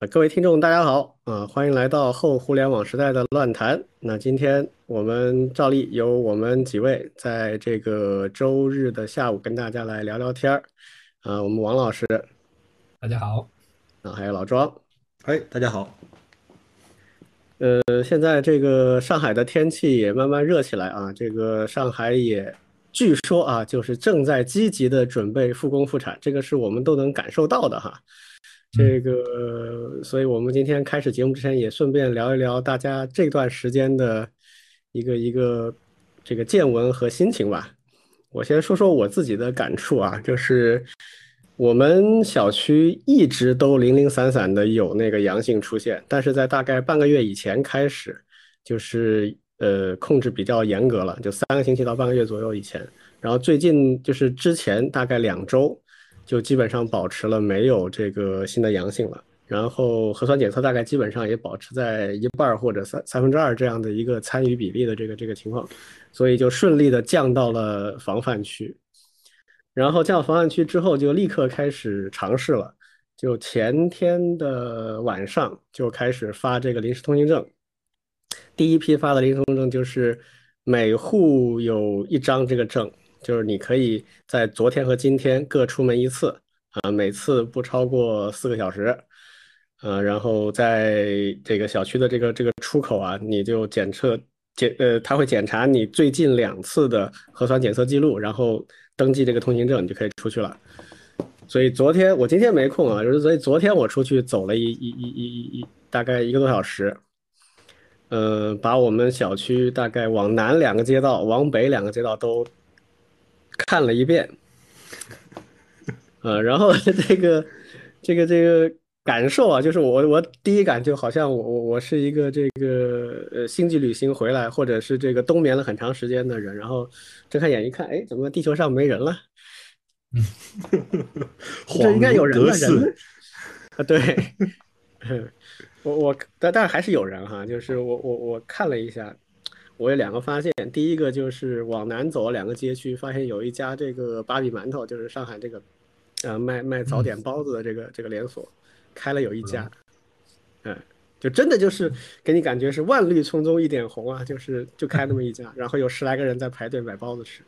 呃，各位听众，大家好，啊、欢迎来到后互联网时代的乱谈。那今天我们照例由我们几位在这个周日的下午跟大家来聊聊天儿。啊、我们王老师大家好，啊，还有老庄。哎，大家好。呃，现在这个上海的天气也慢慢热起来啊，这个上海也据说啊，就是正在积极的准备复工复产，这个是我们都能感受到的哈。这个，所以我们今天开始节目之前，也顺便聊一聊大家这段时间的一个一个这个见闻和心情吧。我先说说我自己的感触啊，就是我们小区一直都零零散散的有那个阳性出现，但是在大概半个月以前开始，就是呃控制比较严格了，就三个星期到半个月左右以前，然后最近就是之前大概两周。就基本上保持了没有这个新的阳性了，然后核酸检测大概基本上也保持在一半或者三三分之二这样的一个参与比例的这个这个情况，所以就顺利的降到了防范区，然后降到防范区之后就立刻开始尝试了，就前天的晚上就开始发这个临时通行证，第一批发的临时通行证就是每户有一张这个证。就是你可以在昨天和今天各出门一次啊，每次不超过四个小时，呃，然后在这个小区的这个这个出口啊，你就检测检呃，他会检查你最近两次的核酸检测记录，然后登记这个通行证，你就可以出去了。所以昨天我今天没空啊，就是所以昨天我出去走了一一一一一大概一个多小时，呃，把我们小区大概往南两个街道、往北两个街道都。看了一遍，呃，然后 这个这个这个感受啊，就是我我第一感就好像我我我是一个这个呃星际旅行回来，或者是这个冬眠了很长时间的人，然后睁开眼一看，哎，怎么地球上没人了？嗯，这应该有人了，人啊，对，我我但但是还是有人哈，就是我我我看了一下。我有两个发现，第一个就是往南走两个街区，发现有一家这个芭比馒头，就是上海这个，呃，卖卖早点包子的这个这个连锁，开了有一家，嗯，就真的就是给你感觉是万绿丛中一点红啊，就是就开那么一家，然后有十来个人在排队买包子吃，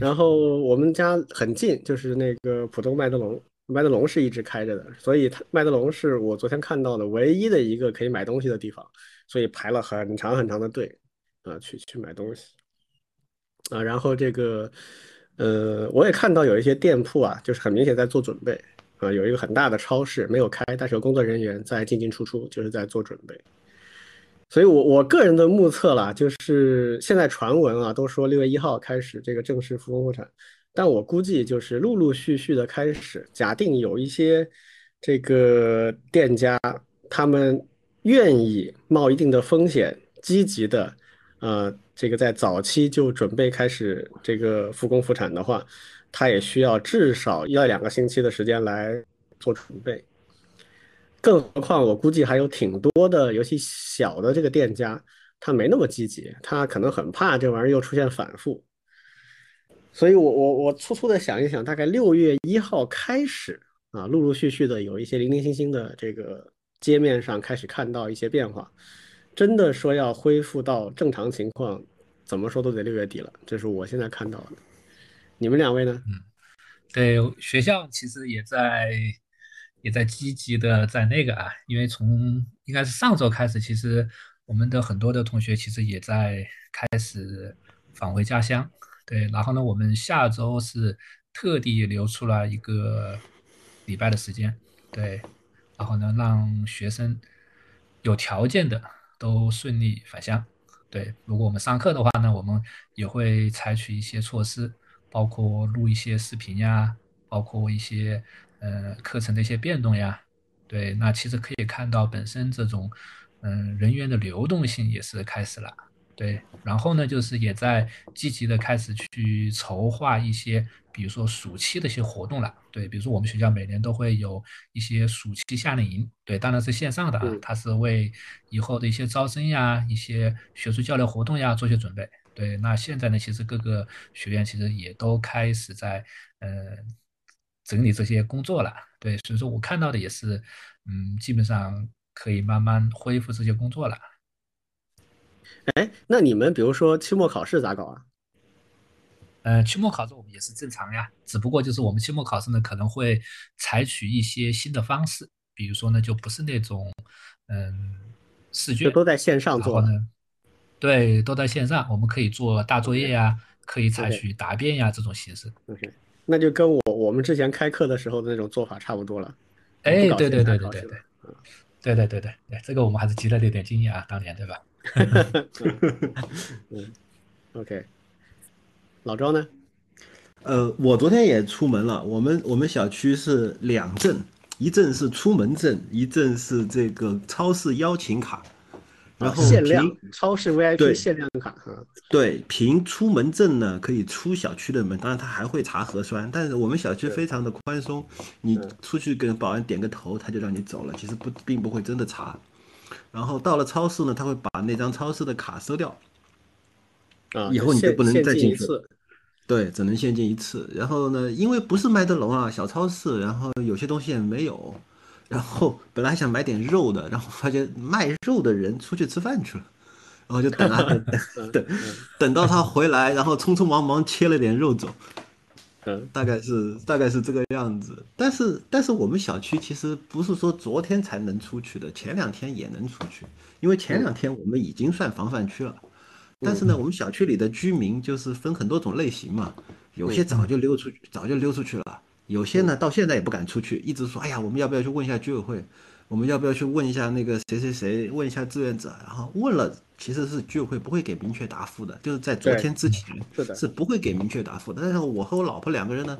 然后我们家很近，就是那个浦东麦德龙，麦德龙是一直开着的，所以它麦德龙是我昨天看到的唯一的一个可以买东西的地方，所以排了很长很长的队。啊，去去买东西，啊，然后这个，呃，我也看到有一些店铺啊，就是很明显在做准备，啊，有一个很大的超市没有开，但是有工作人员在进进出出，就是在做准备。所以，我我个人的目测啦，就是现在传闻啊，都说六月一号开始这个正式复工复产，但我估计就是陆陆续续的开始。假定有一些这个店家，他们愿意冒一定的风险，积极的。呃，这个在早期就准备开始这个复工复产的话，他也需要至少一两个星期的时间来做准备。更何况，我估计还有挺多的，尤其小的这个店家，他没那么积极，他可能很怕这玩意儿又出现反复。所以我我我粗粗的想一想，大概六月一号开始啊，陆陆续续的有一些零零星星的这个街面上开始看到一些变化。真的说要恢复到正常情况，怎么说都得六月底了。这是我现在看到的。你们两位呢？嗯，对，学校其实也在也在积极的在那个啊，因为从应该是上周开始，其实我们的很多的同学其实也在开始返回家乡。对，然后呢，我们下周是特地留出了一个礼拜的时间，对，然后呢，让学生有条件的。都顺利返乡。对，如果我们上课的话呢，我们也会采取一些措施，包括录一些视频呀，包括一些呃课程的一些变动呀。对，那其实可以看到，本身这种嗯人员的流动性也是开始了。对，然后呢，就是也在积极的开始去筹划一些，比如说暑期的一些活动了。对，比如说我们学校每年都会有一些暑期夏令营，对，当然是线上的啊，它是为以后的一些招生呀、一些学术交流活动呀做些准备。对，那现在呢，其实各个学院其实也都开始在呃整理这些工作了。对，所以说我看到的也是，嗯，基本上可以慢慢恢复这些工作了。哎，那你们比如说期末考试咋搞啊？呃，期末考试我们也是正常呀，只不过就是我们期末考试呢可能会采取一些新的方式，比如说呢就不是那种嗯试卷，都在线上做呢。对，都在线上，我们可以做大作业呀，可以采取答辩呀这种形式。OK，那就跟我我们之前开课的时候的那种做法差不多了。哎，对对对对对对，对对对对对，这个我们还是积累了点经验啊，当年对吧？嗯，OK。老庄呢？呃，我昨天也出门了。我们我们小区是两证，一证是出门证，一证是这个超市邀请卡。然后限量超市 VIP 限量卡。对，凭出门证呢可以出小区的门，当然他还会查核酸。但是我们小区非常的宽松，你出去跟保安点个头，他就让你走了，其实不并不会真的查。然后到了超市呢，他会把那张超市的卡收掉。啊，以后你就不能再进去。对，只能限进一次。然后呢，因为不是麦德龙啊，小超市，然后有些东西也没有。然后本来还想买点肉的，然后发现卖肉的人出去吃饭去了，然后就等啊 等，等等到他回来，然后匆匆忙忙切了点肉走。嗯，大概是大概是这个样子。但是但是我们小区其实不是说昨天才能出去的，前两天也能出去，因为前两天我们已经算防范区了。但是呢，我们小区里的居民就是分很多种类型嘛，有些早就溜出去，早就溜出去了；有些呢，到现在也不敢出去，一直说：“哎呀，我们要不要去问一下居委会？我们要不要去问一下那个谁谁谁？问一下志愿者？”然后问了，其实是居委会不会给明确答复的，就是在昨天之前是不会给明确答复的。但是我和我老婆两个人呢，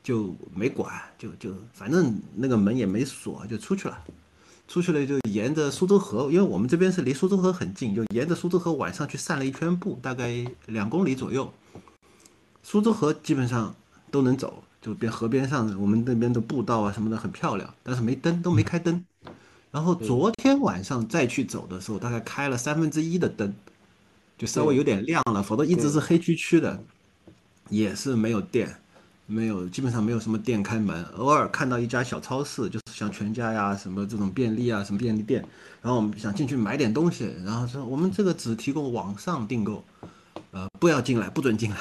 就没管，就就反正那个门也没锁，就出去了。出去了就沿着苏州河，因为我们这边是离苏州河很近，就沿着苏州河晚上去散了一圈步，大概两公里左右。苏州河基本上都能走，就边河边上我们那边的步道啊什么的很漂亮，但是没灯，都没开灯。然后昨天晚上再去走的时候，大概开了三分之一的灯，就稍微有点亮了，否则一直是黑黢黢的，也是没有电。没有，基本上没有什么店开门。偶尔看到一家小超市，就是像全家呀、什么这种便利啊、什么便利店，然后我们想进去买点东西，然后说我们这个只提供网上订购，呃，不要进来，不准进来。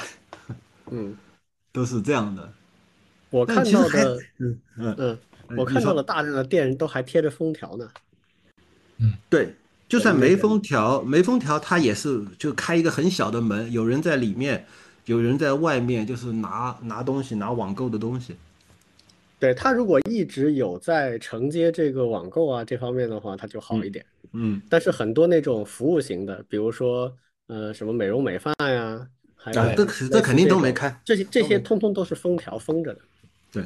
嗯，都是这样的。我看到的，嗯嗯嗯，我看到了大量的店都还贴着封条呢。嗯，对，就算没封条，没封条，它也是就开一个很小的门，有人在里面。有人在外面就是拿拿东西，拿网购的东西。对他如果一直有在承接这个网购啊这方面的话，他就好一点。嗯，但是很多那种服务型的，比如说呃什么美容美发呀，还有这这肯定都没开，这些这些通通都是封条封着的。对，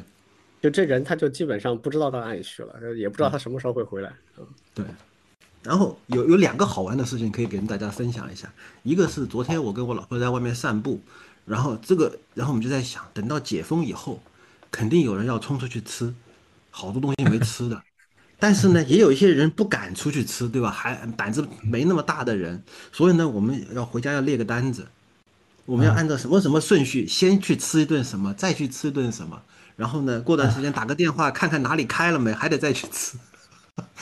就这人他就基本上不知道到哪里去了，也不知道他什么时候会回来。嗯，对。然后有有两个好玩的事情可以跟大家分享一下，一个是昨天我跟我老婆在外面散步。然后这个，然后我们就在想，等到解封以后，肯定有人要冲出去吃，好多东西没吃的。但是呢，也有一些人不敢出去吃，对吧？还胆子没那么大的人，所以呢，我们要回家要列个单子，我们要按照什么什么顺序，先去吃一顿什么，再去吃一顿什么，然后呢，过段时间打个电话看看哪里开了没，还得再去吃，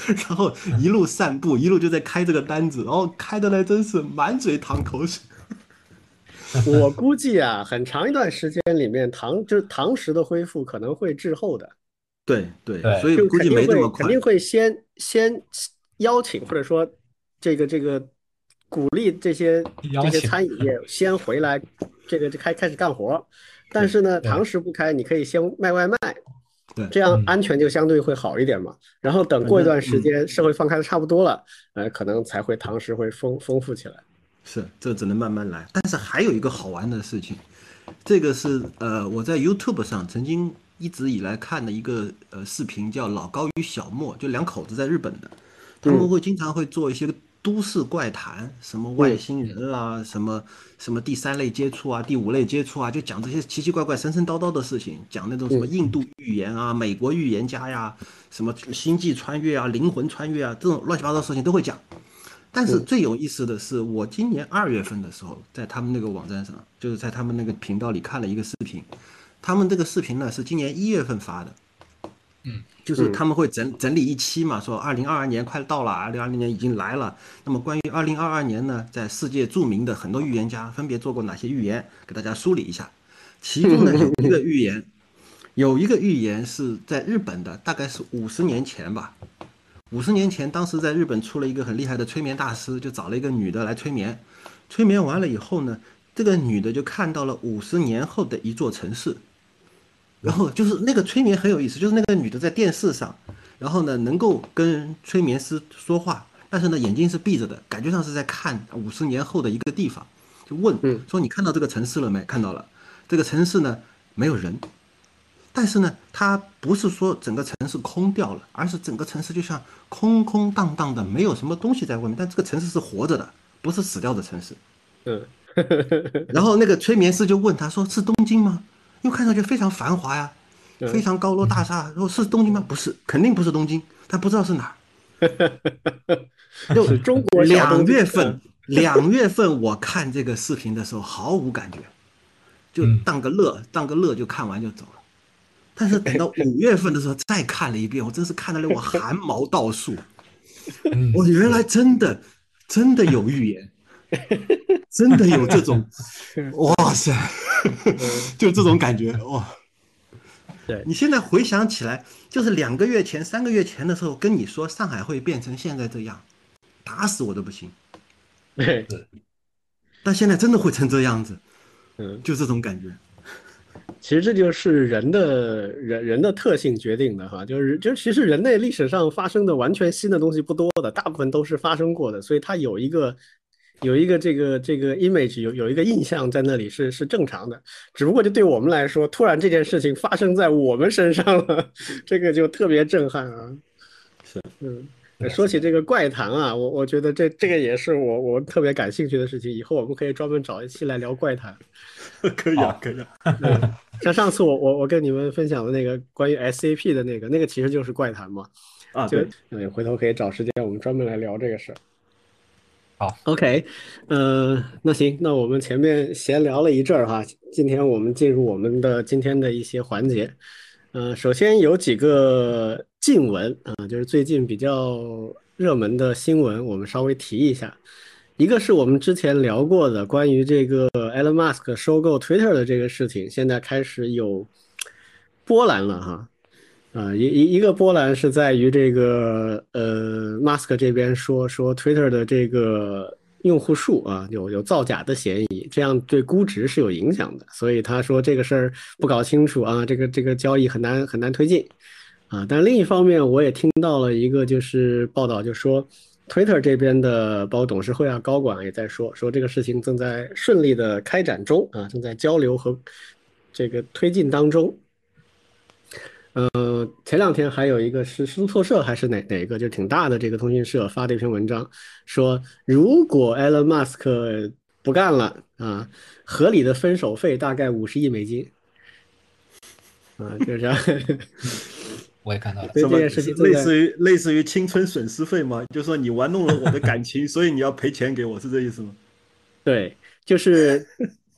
然后一路散步，一路就在开这个单子，然后开的呢真是满嘴淌口水。我估计啊，很长一段时间里面，糖就是糖食的恢复可能会滞后的。对对，所以估计没这么快。肯定会先先邀请或者说这个这个鼓励这些这些餐饮业先回来，这个就开开始干活。但是呢，堂食不开，你可以先卖外卖，对，这样安全就相对会好一点嘛。然后等过一段时间，社会放开的差不多了，呃，可能才会堂食会丰丰富起来。是，这只能慢慢来。但是还有一个好玩的事情，这个是呃我在 YouTube 上曾经一直以来看的一个呃视频，叫老高与小莫，就两口子在日本的，他们会经常会做一些都市怪谈，什么外星人啦，什么什么第三类接触啊，第五类接触啊，就讲这些奇奇怪怪、神神叨叨的事情，讲那种什么印度预言啊、美国预言家呀、什么星际穿越啊、灵魂穿越啊，这种乱七八糟的事情都会讲。但是最有意思的是，我今年二月份的时候，在他们那个网站上，就是在他们那个频道里看了一个视频，他们这个视频呢是今年一月份发的，嗯，就是他们会整整理一期嘛，说二零二二年快到了，二零二零年已经来了。那么关于二零二二年呢，在世界著名的很多预言家分别做过哪些预言，给大家梳理一下。其中呢 有一个预言，有一个预言是在日本的，大概是五十年前吧。五十年前，当时在日本出了一个很厉害的催眠大师，就找了一个女的来催眠。催眠完了以后呢，这个女的就看到了五十年后的一座城市。然后就是那个催眠很有意思，就是那个女的在电视上，然后呢能够跟催眠师说话，但是呢眼睛是闭着的，感觉上是在看五十年后的一个地方，就问说你看到这个城市了没？看到了，这个城市呢没有人。但是呢，它不是说整个城市空掉了，而是整个城市就像空空荡荡的，没有什么东西在外面。但这个城市是活着的，不是死掉的城市。嗯。然后那个催眠师就问他说：“是东京吗？看上去非常繁华呀，非常高楼大厦。如果是东京吗？不是，肯定不是东京。但不知道是哪儿。就中国两月份，两月份我看这个视频的时候毫无感觉，就当个乐，当个乐就看完就走了。但是等到五月份的时候再看了一遍，我真是看得令我汗毛倒竖。我原来真的真的有预言，真的有这种，哇塞，就这种感觉哇。对。你现在回想起来，就是两个月前、三个月前的时候跟你说上海会变成现在这样，打死我都不信。对，但现在真的会成这样子，嗯，就这种感觉。其实这就是人的人人的特性决定的哈，就是就其实人类历史上发生的完全新的东西不多的，大部分都是发生过的，所以它有一个有一个这个这个 image 有有一个印象在那里是是正常的，只不过就对我们来说，突然这件事情发生在我们身上了，这个就特别震撼啊。是，嗯。说起这个怪谈啊，我我觉得这这个也是我我特别感兴趣的事情。以后我们可以专门找一期来聊怪谈。可以啊，可以啊。像上次我我我跟你们分享的那个关于 SAP 的那个，那个其实就是怪谈嘛。啊，对。嗯，回头可以找时间我们专门来聊这个事儿。好，OK，呃，那行，那我们前面闲聊了一阵儿哈，今天我们进入我们的今天的一些环节。嗯，首先有几个近闻啊，就是最近比较热门的新闻，我们稍微提一下。一个是我们之前聊过的关于这个 Elon Musk 收购 Twitter 的这个事情，现在开始有波澜了哈。啊，一一一个波澜是在于这个呃，Mask 这边说说 Twitter 的这个。用户数啊，有有造假的嫌疑，这样对估值是有影响的，所以他说这个事儿不搞清楚啊，这个这个交易很难很难推进啊。但另一方面，我也听到了一个就是报道，就说 Twitter 这边的包括董事会啊、高管也在说，说这个事情正在顺利的开展中啊，正在交流和这个推进当中。呃，前两天还有一个是路透社还是哪哪个，就挺大的这个通讯社发的一篇文章，说如果 Elon Musk 不干了啊，合理的分手费大概五十亿美金。啊，就是这样。我也看到了。这件事情类似于类似于青春损失费吗？就是说你玩弄了我的感情，所以你要赔钱给我，是这意思吗？对，就是。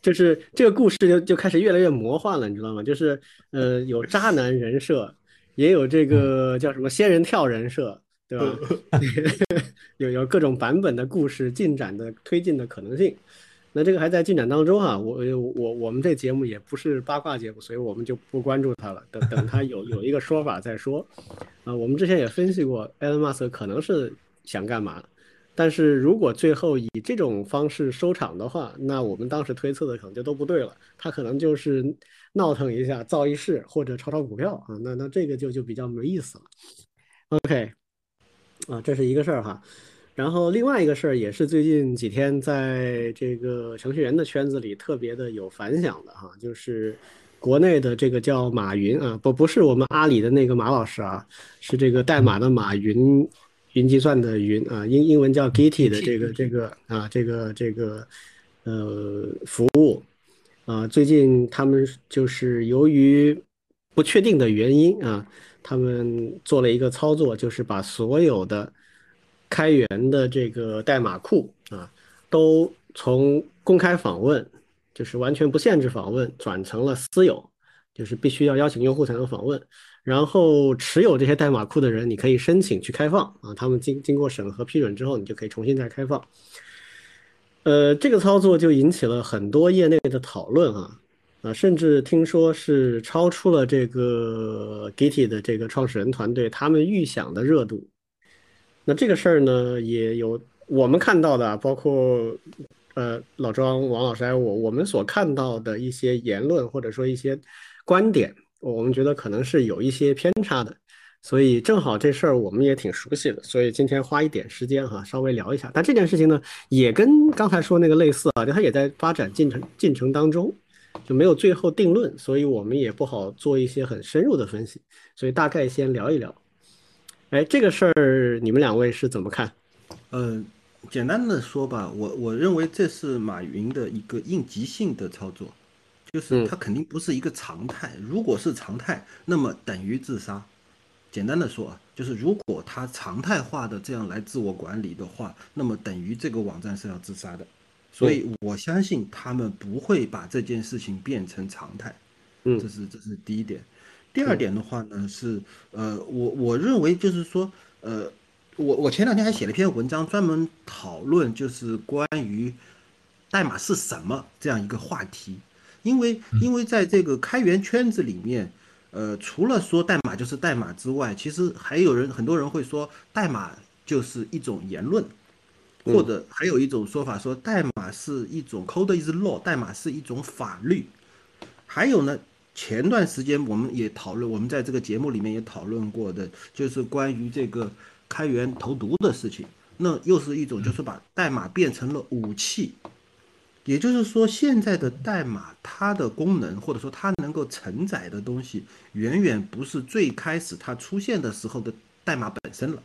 就是这个故事就就开始越来越魔幻了，你知道吗？就是呃，有渣男人设，也有这个叫什么仙人跳人设，对吧？有有各种版本的故事进展的推进的可能性。那这个还在进展当中啊，我我我们这节目也不是八卦节目，所以我们就不关注它了。等等，他有有一个说法再说。啊，我们之前也分析过，Elon Musk 可能是想干嘛？但是如果最后以这种方式收场的话，那我们当时推测的可能就都不对了。他可能就是闹腾一下，造一事或者炒炒股票啊，那那这个就就比较没意思了。OK，啊，这是一个事儿哈。然后另外一个事儿也是最近几天在这个程序员的圈子里特别的有反响的哈，就是国内的这个叫马云啊，不不是我们阿里的那个马老师啊，是这个代码的马云。云计算的云啊，英英文叫 Gitee 的这个这个啊，这个这个呃服务啊，最近他们就是由于不确定的原因啊，他们做了一个操作，就是把所有的开源的这个代码库啊，都从公开访问，就是完全不限制访问，转成了私有，就是必须要邀请用户才能访问。然后持有这些代码库的人，你可以申请去开放啊，他们经经过审核批准之后，你就可以重新再开放。呃，这个操作就引起了很多业内的讨论啊，啊，甚至听说是超出了这个 Git 的这个创始人团队他们预想的热度。那这个事儿呢，也有我们看到的，包括呃老庄、王老师还有我，我们所看到的一些言论或者说一些观点。我们觉得可能是有一些偏差的，所以正好这事儿我们也挺熟悉的，所以今天花一点时间哈，稍微聊一下。但这件事情呢，也跟刚才说那个类似啊，就它也在发展进程进程当中，就没有最后定论，所以我们也不好做一些很深入的分析，所以大概先聊一聊。哎，这个事儿你们两位是怎么看？嗯，简单的说吧，我我认为这是马云的一个应急性的操作。就是它肯定不是一个常态，如果是常态，那么等于自杀。简单的说啊，就是如果它常态化的这样来自我管理的话，那么等于这个网站是要自杀的。所以我相信他们不会把这件事情变成常态。嗯，这是这是第一点。第二点的话呢是，呃，我我认为就是说，呃，我我前两天还写了一篇文章，专门讨论就是关于代码是什么这样一个话题。因为，因为在这个开源圈子里面，呃，除了说代码就是代码之外，其实还有人，很多人会说代码就是一种言论，或者还有一种说法说代码是一种 code is law，代码是一种法律。还有呢，前段时间我们也讨论，我们在这个节目里面也讨论过的，就是关于这个开源投毒的事情，那又是一种就是把代码变成了武器。也就是说，现在的代码它的功能，或者说它能够承载的东西，远远不是最开始它出现的时候的代码本身了。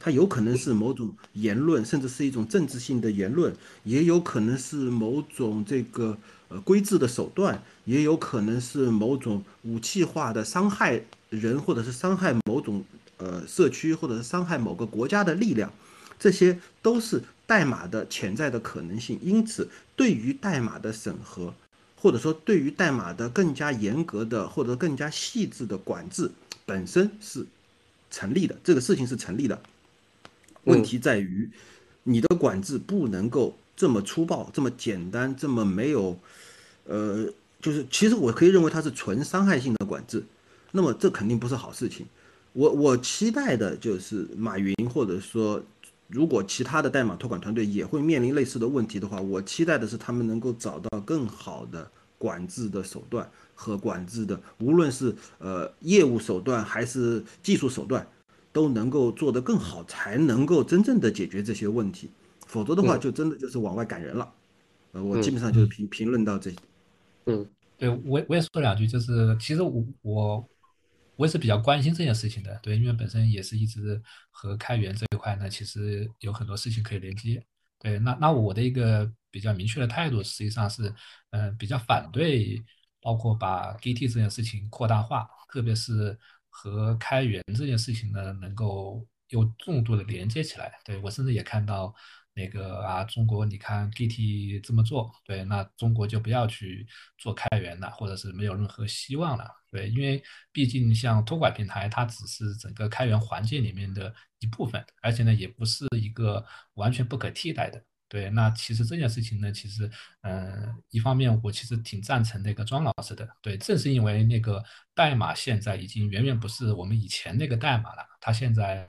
它有可能是某种言论，甚至是一种政治性的言论，也有可能是某种这个呃规制的手段，也有可能是某种武器化的伤害人，或者是伤害某种呃社区，或者是伤害某个国家的力量。这些都是代码的潜在的可能性，因此对于代码的审核，或者说对于代码的更加严格的或者更加细致的管制本身是成立的，这个事情是成立的。问题在于你的管制不能够这么粗暴、这么简单、这么没有，呃，就是其实我可以认为它是纯伤害性的管制，那么这肯定不是好事情。我我期待的就是马云或者说。如果其他的代码托管团队也会面临类似的问题的话，我期待的是他们能够找到更好的管制的手段和管制的，无论是呃业务手段还是技术手段，都能够做得更好，才能够真正的解决这些问题。否则的话，就真的就是往外赶人了。呃，我基本上就是评评论到这。嗯，对我我也说两句，就是其实我我。我也是比较关心这件事情的，对，因为本身也是一直和开源这一块呢，其实有很多事情可以连接，对，那那我的一个比较明确的态度，实际上是，嗯，比较反对，包括把 Git 这件事情扩大化，特别是和开源这件事情呢，能够有重度的连接起来，对我甚至也看到。那个啊，中国你看 Git 这么做，对，那中国就不要去做开源了，或者是没有任何希望了，对，因为毕竟像托管平台，它只是整个开源环境里面的一部分，而且呢，也不是一个完全不可替代的，对。那其实这件事情呢，其实，嗯，一方面我其实挺赞成那个庄老师的，对，正是因为那个代码现在已经远远不是我们以前那个代码了，它现在，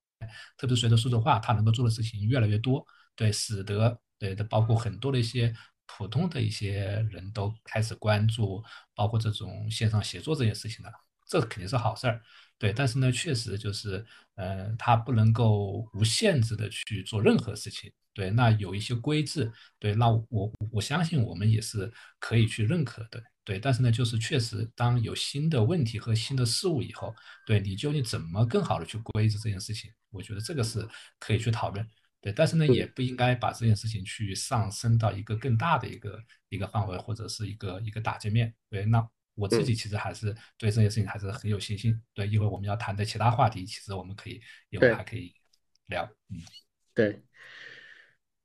特别是随着数字化，它能够做的事情越来越多。对，使得对的，包括很多的一些普通的一些人都开始关注，包括这种线上写作这件事情了，这肯定是好事儿。对，但是呢，确实就是，嗯，它不能够无限制的去做任何事情。对，那有一些规制，对，那我我相信我们也是可以去认可的。对，但是呢，就是确实当有新的问题和新的事物以后，对你究竟怎么更好的去规制这件事情，我觉得这个是可以去讨论。对，但是呢，也不应该把这件事情去上升到一个更大的一个一个范围，或者是一个一个打击面。对，那我自己其实还是对这件事情还是很有信心。对，一会儿我们要谈的其他话题，其实我们可以一会儿还可以聊。嗯，对，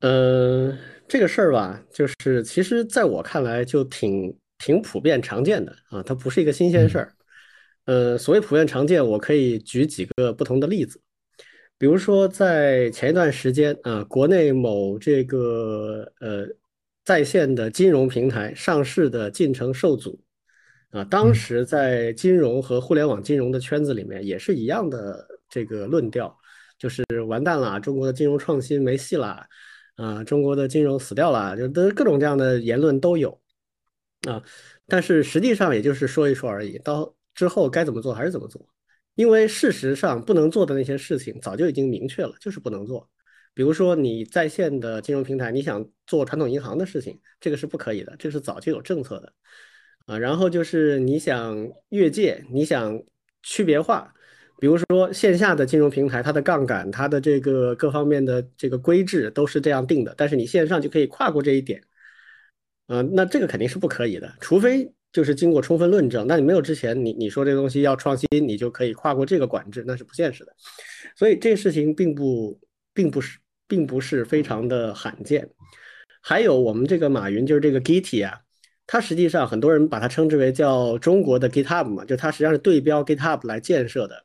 嗯，这个事儿吧，就是其实在我看来就挺挺普遍常见的啊，它不是一个新鲜事儿。呃，所谓普遍常见，我可以举几个不同的例子。比如说，在前一段时间啊，国内某这个呃在线的金融平台上市的进程受阻。啊，当时在金融和互联网金融的圈子里面也是一样的这个论调，就是完蛋了，中国的金融创新没戏了啊，中国的金融死掉了，就都各种这样的言论都有。啊，但是实际上也就是说一说而已，到之后该怎么做还是怎么做。因为事实上不能做的那些事情早就已经明确了，就是不能做。比如说你在线的金融平台，你想做传统银行的事情，这个是不可以的，这是早就有政策的啊。然后就是你想越界，你想区别化，比如说线下的金融平台，它的杠杆、它的这个各方面的这个规制都是这样定的，但是你线上就可以跨过这一点，嗯，那这个肯定是不可以的，除非。就是经过充分论证，那你没有之前，你你说这个东西要创新，你就可以跨过这个管制，那是不现实的。所以这个事情并不，并不是，并不是非常的罕见。还有我们这个马云，就是这个 Git 啊，它实际上很多人把它称之为叫中国的 GitHub 嘛，就它实际上是对标 GitHub 来建设的，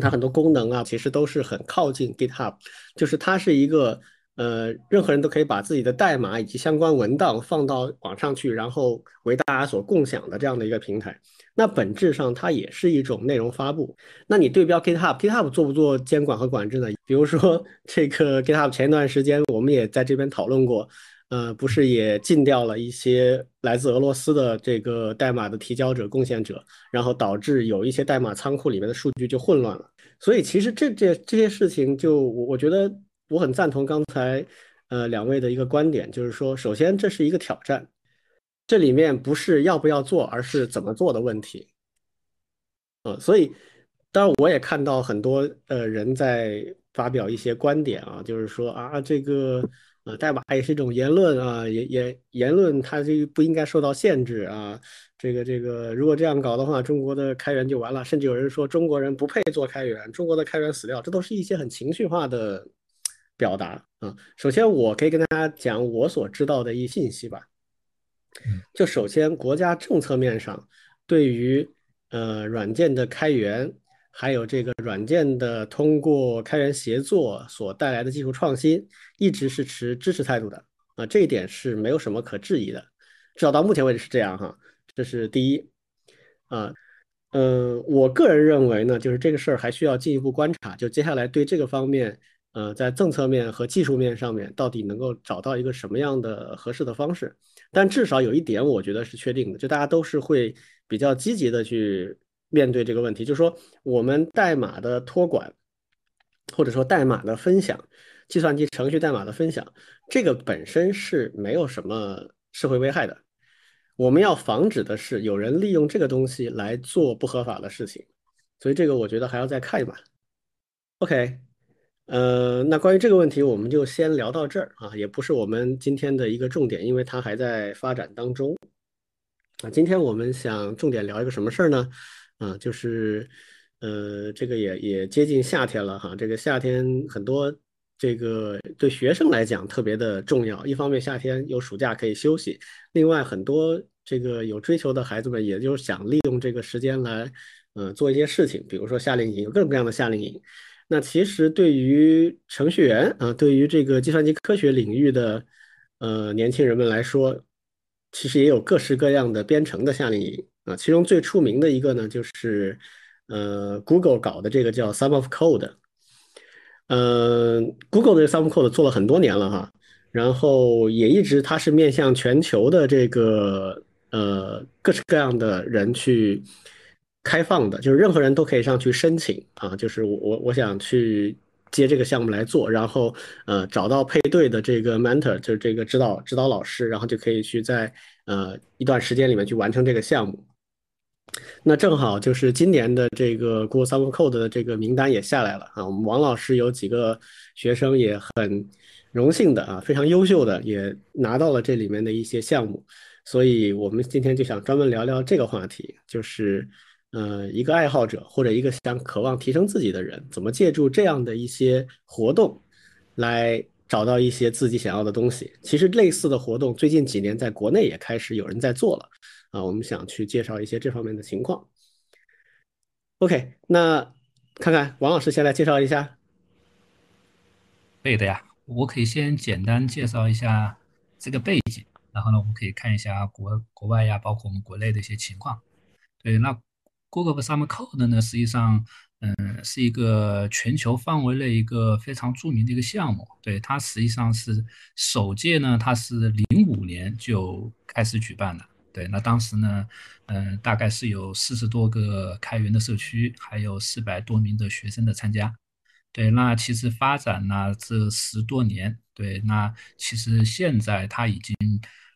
它很多功能啊，其实都是很靠近 GitHub，就是它是一个。呃，任何人都可以把自己的代码以及相关文档放到网上去，然后为大家所共享的这样的一个平台。那本质上它也是一种内容发布。那你对标 GitHub，GitHub 做不做监管和管制呢？比如说这个 GitHub 前一段时间我们也在这边讨论过，呃，不是也禁掉了一些来自俄罗斯的这个代码的提交者、贡献者，然后导致有一些代码仓库里面的数据就混乱了。所以其实这这这些事情，就我我觉得。我很赞同刚才，呃，两位的一个观点，就是说，首先这是一个挑战，这里面不是要不要做，而是怎么做的问题。呃，所以，当然我也看到很多呃人在发表一些观点啊，就是说啊，这个呃代码也是一种言论啊，言言言论它这不应该受到限制啊，这个这个如果这样搞的话，中国的开源就完了，甚至有人说中国人不配做开源，中国的开源死掉，这都是一些很情绪化的。表达啊，首先我可以跟大家讲我所知道的一信息吧。就首先国家政策面上对于呃软件的开源，还有这个软件的通过开源协作所带来的技术创新，一直是持支持态度的啊，这一点是没有什么可质疑的，至少到目前为止是这样哈。这是第一啊，嗯，我个人认为呢，就是这个事儿还需要进一步观察，就接下来对这个方面。呃，在政策面和技术面上面，到底能够找到一个什么样的合适的方式？但至少有一点，我觉得是确定的，就大家都是会比较积极的去面对这个问题，就是说我们代码的托管，或者说代码的分享，计算机程序代码的分享，这个本身是没有什么社会危害的。我们要防止的是有人利用这个东西来做不合法的事情，所以这个我觉得还要再看一把。OK。呃，那关于这个问题，我们就先聊到这儿啊，也不是我们今天的一个重点，因为它还在发展当中。啊，今天我们想重点聊一个什么事儿呢？啊，就是呃，这个也也接近夏天了哈，这个夏天很多这个对学生来讲特别的重要。一方面夏天有暑假可以休息，另外很多这个有追求的孩子们，也就是想利用这个时间来呃做一些事情，比如说夏令营，有各种各样的夏令营。那其实对于程序员啊，对于这个计算机科学领域的呃年轻人们来说，其实也有各式各样的编程的夏令营啊。其中最出名的一个呢，就是呃 Google 搞的这个叫 Sum of Code。嗯，Google 的 Sum of Code 做了很多年了哈，然后也一直它是面向全球的这个呃各式各样的人去。开放的，就是任何人都可以上去申请啊，就是我我我想去接这个项目来做，然后呃找到配对的这个 mentor，就是这个指导指导老师，然后就可以去在呃一段时间里面去完成这个项目。那正好就是今年的这个 Google Summer Code 的这个名单也下来了啊，我们王老师有几个学生也很荣幸的啊，非常优秀的也拿到了这里面的一些项目，所以我们今天就想专门聊聊这个话题，就是。呃，一个爱好者或者一个想渴望提升自己的人，怎么借助这样的一些活动，来找到一些自己想要的东西？其实类似的活动，最近几年在国内也开始有人在做了。啊，我们想去介绍一些这方面的情况。OK，那看看王老师先来介绍一下。可以的呀，我可以先简单介绍一下这个背景，然后呢，我们可以看一下国国外呀，包括我们国内的一些情况。对，那 Google Summer Code 呢，实际上，嗯，是一个全球范围内一个非常著名的一个项目。对，它实际上是首届呢，它是零五年就开始举办的。对，那当时呢，嗯，大概是有四十多个开源的社区，还有四百多名的学生的参加。对，那其实发展了这十多年，对，那其实现在它已经，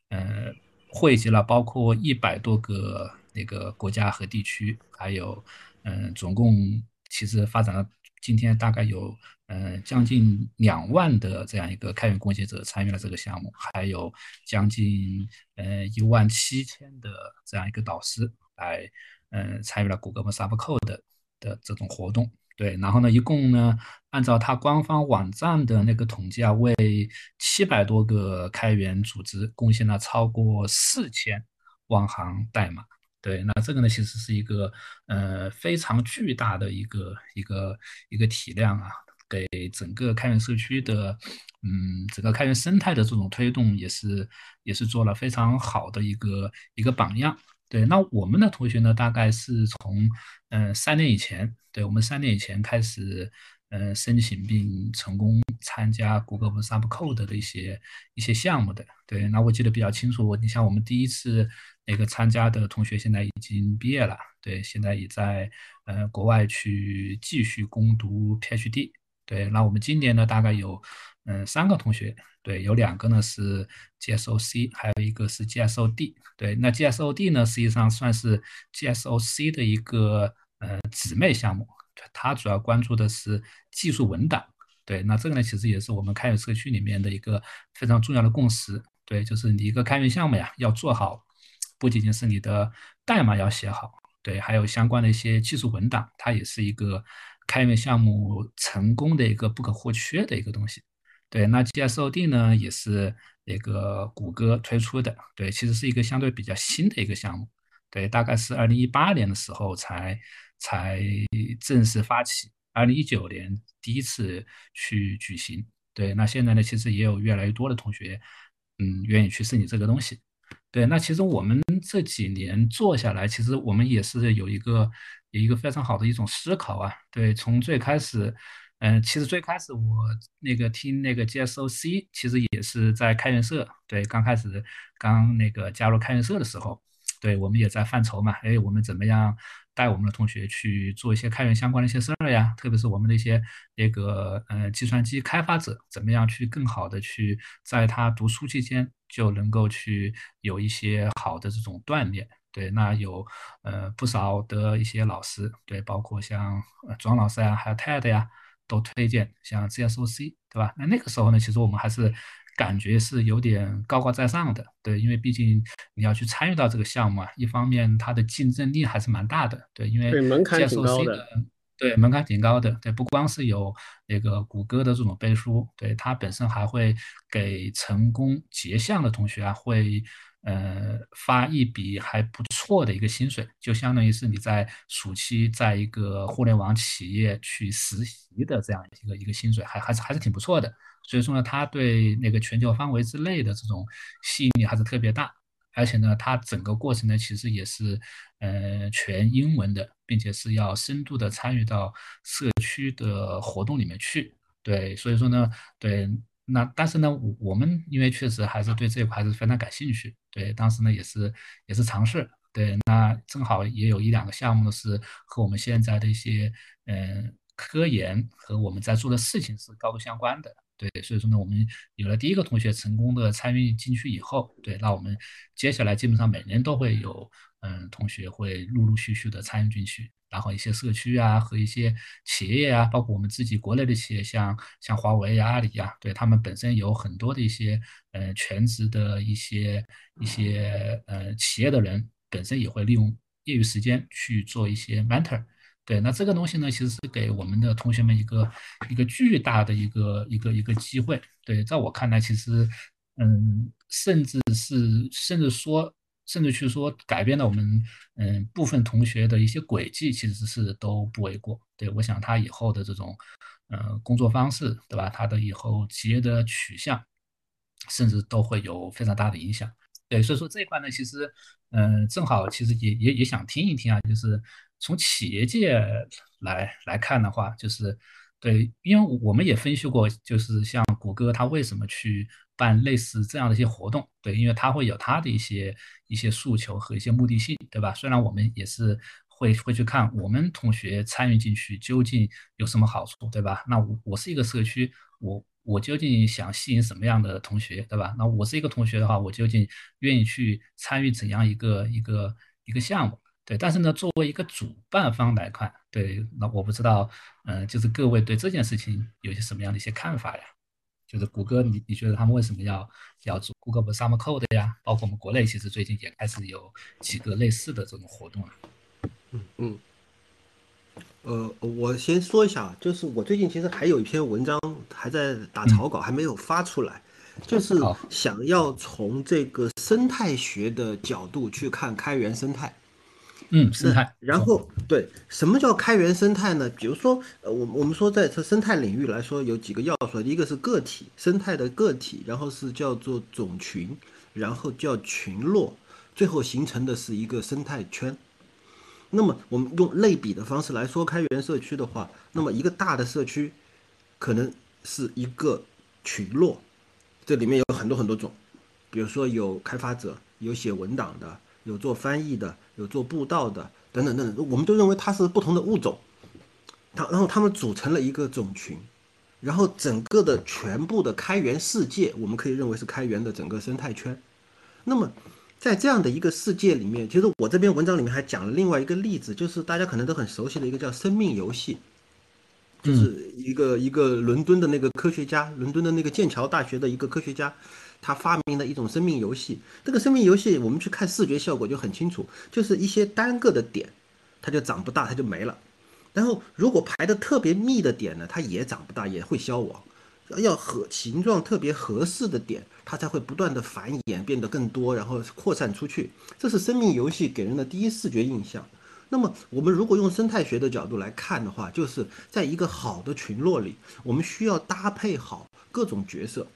呃，汇集了包括一百多个那个国家和地区，还有，嗯，总共其实发展了今天大概有，嗯，将近两万的这样一个开源贡献者参与了这个项目，还有将近，呃，一万七千的这样一个导师来，嗯，参与了谷歌 Subcode 的这种活动。对，然后呢，一共呢，按照它官方网站的那个统计啊，为七百多个开源组织贡献了超过四千万行代码。对，那这个呢，其实是一个呃非常巨大的一个一个一个体量啊，给整个开源社区的嗯整个开源生态的这种推动，也是也是做了非常好的一个一个榜样。对，那我们的同学呢，大概是从，嗯，三年以前，对我们三年以前开始，嗯，申请并成功参加谷歌 Subcode 的一些一些项目的。对，那我记得比较清楚，你像我们第一次那个参加的同学，现在已经毕业了，对，现在也在，呃，国外去继续攻读 PhD。对，那我们今年呢，大概有，嗯，三个同学。对，有两个呢是 GSOC，还有一个是 GSOD。对，那 GSOD 呢，实际上算是 GSOC 的一个呃姊妹项目，它主要关注的是技术文档。对，那这个呢，其实也是我们开源社区里面的一个非常重要的共识。对，就是你一个开源项目呀，要做好，不仅仅是你的代码要写好，对，还有相关的一些技术文档，它也是一个开源项目成功的一个不可或缺的一个东西。对，那 GSOD 呢，也是那个谷歌推出的，对，其实是一个相对比较新的一个项目，对，大概是二零一八年的时候才才正式发起，二零一九年第一次去举行，对，那现在呢，其实也有越来越多的同学，嗯，愿意去申请这个东西，对，那其实我们这几年做下来，其实我们也是有一个有一个非常好的一种思考啊，对，从最开始。嗯，其实最开始我那个听那个 GSOC，其实也是在开源社。对，刚开始刚那个加入开源社的时候，对我们也在犯愁嘛。哎，我们怎么样带我们的同学去做一些开源相关的一些事儿呀？特别是我们的一些那个呃计算机开发者，怎么样去更好的去在他读书期间就能够去有一些好的这种锻炼。对，那有呃不少的一些老师，对，包括像庄老师啊，还有 Ted 呀。都推荐像 CSOC 对吧？那那个时候呢，其实我们还是感觉是有点高高在上的，对，因为毕竟你要去参与到这个项目啊，一方面它的竞争力还是蛮大的，对，因为 GSOC 的，对，门槛挺高的，对，不光是有那个谷歌的这种背书，对，它本身还会给成功结项的同学啊，会。呃，发一笔还不错的一个薪水，就相当于是你在暑期在一个互联网企业去实习的这样一个一个薪水，还还是还是挺不错的。所以说呢，他对那个全球范围之内的这种吸引力还是特别大，而且呢，它整个过程呢其实也是呃全英文的，并且是要深度的参与到社区的活动里面去。对，所以说呢，对。那但是呢，我我们因为确实还是对这一块还是非常感兴趣，对，当时呢也是也是尝试，对，那正好也有一两个项目呢是和我们现在的一些嗯科研和我们在做的事情是高度相关的，对，所以说呢，我们有了第一个同学成功的参与进去以后，对，那我们接下来基本上每年都会有嗯同学会陆陆续续的参与进去。然后一些社区啊和一些企业啊，包括我们自己国内的企业，像像华为呀、阿里呀，对他们本身有很多的一些呃全职的一些一些呃企业的人，本身也会利用业余时间去做一些 mentor。对，那这个东西呢，其实是给我们的同学们一个一个巨大的一个一个一个机会。对，在我看来，其实嗯，甚至是甚至说。甚至去说改变了我们嗯部分同学的一些轨迹，其实是都不为过。对我想他以后的这种呃工作方式，对吧？他的以后企业的取向，甚至都会有非常大的影响。对，所以说这一块呢，其实嗯正好其实也也也想听一听啊，就是从企业界来来看的话，就是对，因为我们也分析过，就是像谷歌它为什么去。办类似这样的一些活动，对，因为它会有它的一些一些诉求和一些目的性，对吧？虽然我们也是会会去看我们同学参与进去究竟有什么好处，对吧？那我我是一个社区，我我究竟想吸引什么样的同学，对吧？那我是一个同学的话，我究竟愿意去参与怎样一个一个一个项目？对，但是呢，作为一个主办方来看，对，那我不知道，嗯，就是各位对这件事情有些什么样的一些看法呀？就是谷歌，你你觉得他们为什么要要做谷歌不 Summer Code 呀？包括我们国内其实最近也开始有几个类似的这种活动了。嗯嗯。呃，我先说一下，就是我最近其实还有一篇文章还在打草稿，还没有发出来，就是想要从这个生态学的角度去看开源生态。嗯，生态。然后，对，什么叫开源生态呢？比如说，呃，我我们说在这生态领域来说，有几个要素，一个是个体生态的个体，然后是叫做种群，然后叫群落，最后形成的是一个生态圈。那么，我们用类比的方式来说开源社区的话，那么一个大的社区可能是一个群落，这里面有很多很多种，比如说有开发者，有写文档的。有做翻译的，有做布道的，等等等等，我们都认为它是不同的物种，它然后它们组成了一个种群，然后整个的全部的开源世界，我们可以认为是开源的整个生态圈。那么在这样的一个世界里面，其实我这篇文章里面还讲了另外一个例子，就是大家可能都很熟悉的一个叫生命游戏，就是一个一个伦敦的那个科学家，伦敦的那个剑桥大学的一个科学家。他发明的一种生命游戏，这个生命游戏我们去看视觉效果就很清楚，就是一些单个的点，它就长不大，它就没了。然后如果排的特别密的点呢，它也长不大，也会消亡。要和形状特别合适的点，它才会不断的繁衍，变得更多，然后扩散出去。这是生命游戏给人的第一视觉印象。那么我们如果用生态学的角度来看的话，就是在一个好的群落里，我们需要搭配好各种角色。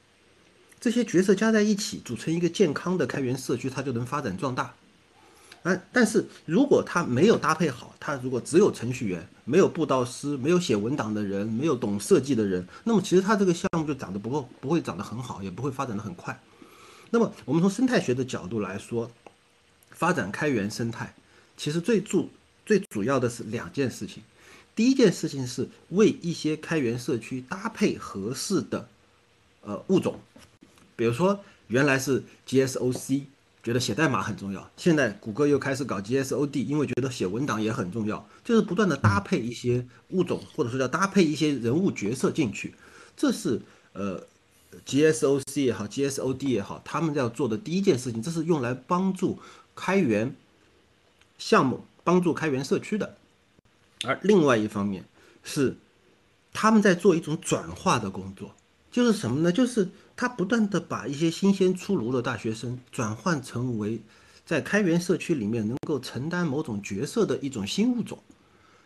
这些角色加在一起组成一个健康的开源社区，它就能发展壮大。啊，但是如果它没有搭配好，它如果只有程序员，没有布道师，没有写文档的人，没有懂设计的人，那么其实它这个项目就长得不够，不会长得很好，也不会发展的很快。那么我们从生态学的角度来说，发展开源生态，其实最主最主要的是两件事情。第一件事情是为一些开源社区搭配合适的呃物种。比如说，原来是 GSOC，觉得写代码很重要。现在谷歌又开始搞 GSOD，因为觉得写文档也很重要。就是不断的搭配一些物种，或者说叫搭配一些人物角色进去。这是呃 GSOC 也好，GSOD 也好，他们要做的第一件事情。这是用来帮助开源项目、帮助开源社区的。而另外一方面是他们在做一种转化的工作，就是什么呢？就是。他不断的把一些新鲜出炉的大学生转换成为在开源社区里面能够承担某种角色的一种新物种，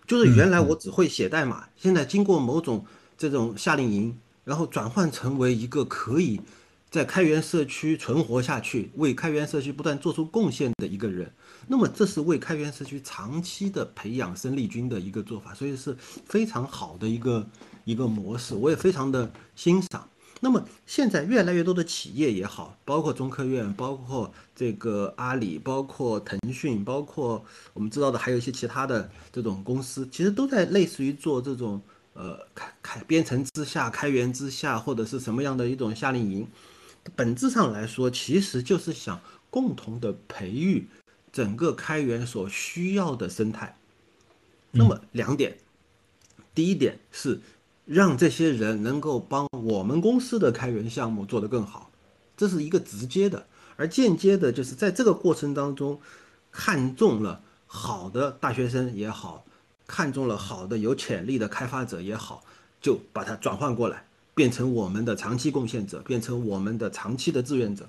就是原来我只会写代码，现在经过某种这种夏令营，然后转换成为一个可以在开源社区存活下去，为开源社区不断做出贡献的一个人。那么这是为开源社区长期的培养生力军的一个做法，所以是非常好的一个一个模式，我也非常的欣赏。那么现在越来越多的企业也好，包括中科院，包括这个阿里，包括腾讯，包括我们知道的还有一些其他的这种公司，其实都在类似于做这种呃开开编程之下、开源之下，或者是什么样的一种夏令营。本质上来说，其实就是想共同的培育整个开源所需要的生态。那么两点，第一点是。让这些人能够帮我们公司的开源项目做得更好，这是一个直接的；而间接的，就是在这个过程当中，看中了好的大学生也好，看中了好的有潜力的开发者也好，就把它转换过来，变成我们的长期贡献者，变成我们的长期的志愿者。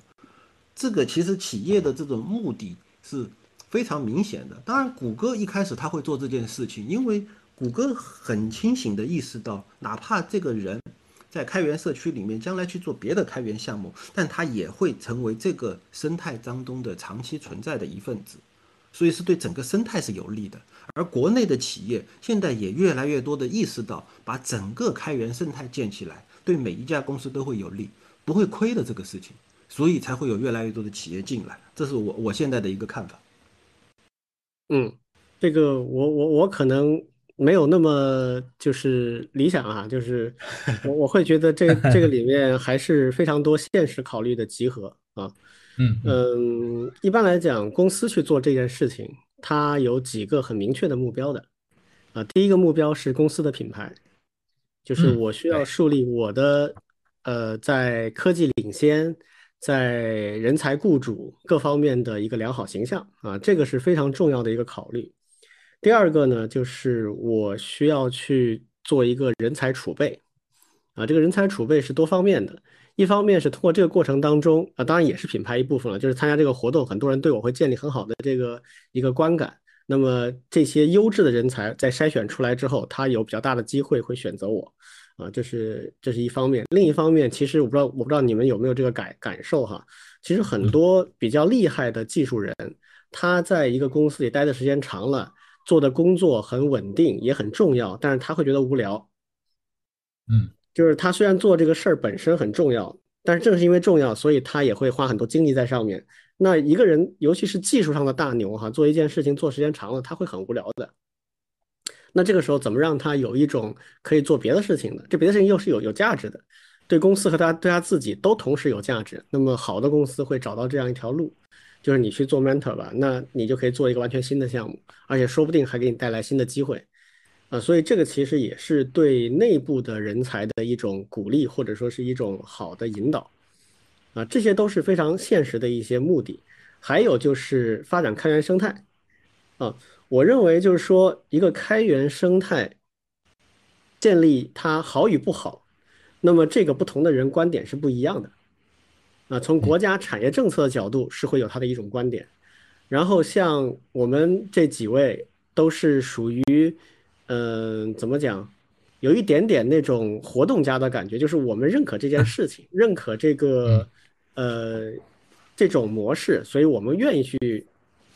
这个其实企业的这种目的是非常明显的。当然，谷歌一开始他会做这件事情，因为谷歌很清醒的意识到，哪怕这个人在开源社区里面将来去做别的开源项目，但他也会成为这个生态当中的长期存在的一份子，所以是对整个生态是有利的。而国内的企业现在也越来越多的意识到，把整个开源生态建起来，对每一家公司都会有利，不会亏的这个事情，所以才会有越来越多的企业进来。这是我我现在的一个看法。嗯，这个我我我可能没有那么就是理想啊，就是 我我会觉得这这个里面还是非常多现实考虑的集合啊。嗯嗯，一般来讲，公司去做这件事情。它有几个很明确的目标的，啊，第一个目标是公司的品牌，就是我需要树立我的，呃，在科技领先，在人才雇主各方面的一个良好形象啊，这个是非常重要的一个考虑。第二个呢，就是我需要去做一个人才储备，啊，这个人才储备是多方面的。一方面是通过这个过程当中啊，当然也是品牌一部分了，就是参加这个活动，很多人对我会建立很好的这个一个观感。那么这些优质的人才在筛选出来之后，他有比较大的机会会选择我，啊，这是这是一方面。另一方面，其实我不知道我不知道你们有没有这个感感受哈，其实很多比较厉害的技术人，他在一个公司里待的时间长了，做的工作很稳定也很重要，但是他会觉得无聊，嗯。就是他虽然做这个事儿本身很重要，但是正是因为重要，所以他也会花很多精力在上面。那一个人，尤其是技术上的大牛哈，做一件事情做时间长了，他会很无聊的。那这个时候怎么让他有一种可以做别的事情的？这别的事情又是有有价值的，对公司和他对他自己都同时有价值。那么好的公司会找到这样一条路，就是你去做 mentor 吧，那你就可以做一个完全新的项目，而且说不定还给你带来新的机会。啊，所以这个其实也是对内部的人才的一种鼓励，或者说是一种好的引导，啊，这些都是非常现实的一些目的。还有就是发展开源生态，啊，我认为就是说一个开源生态建立它好与不好，那么这个不同的人观点是不一样的，啊，从国家产业政策的角度是会有他的一种观点，然后像我们这几位都是属于。嗯，怎么讲？有一点点那种活动家的感觉，就是我们认可这件事情，认可这个呃这种模式，所以我们愿意去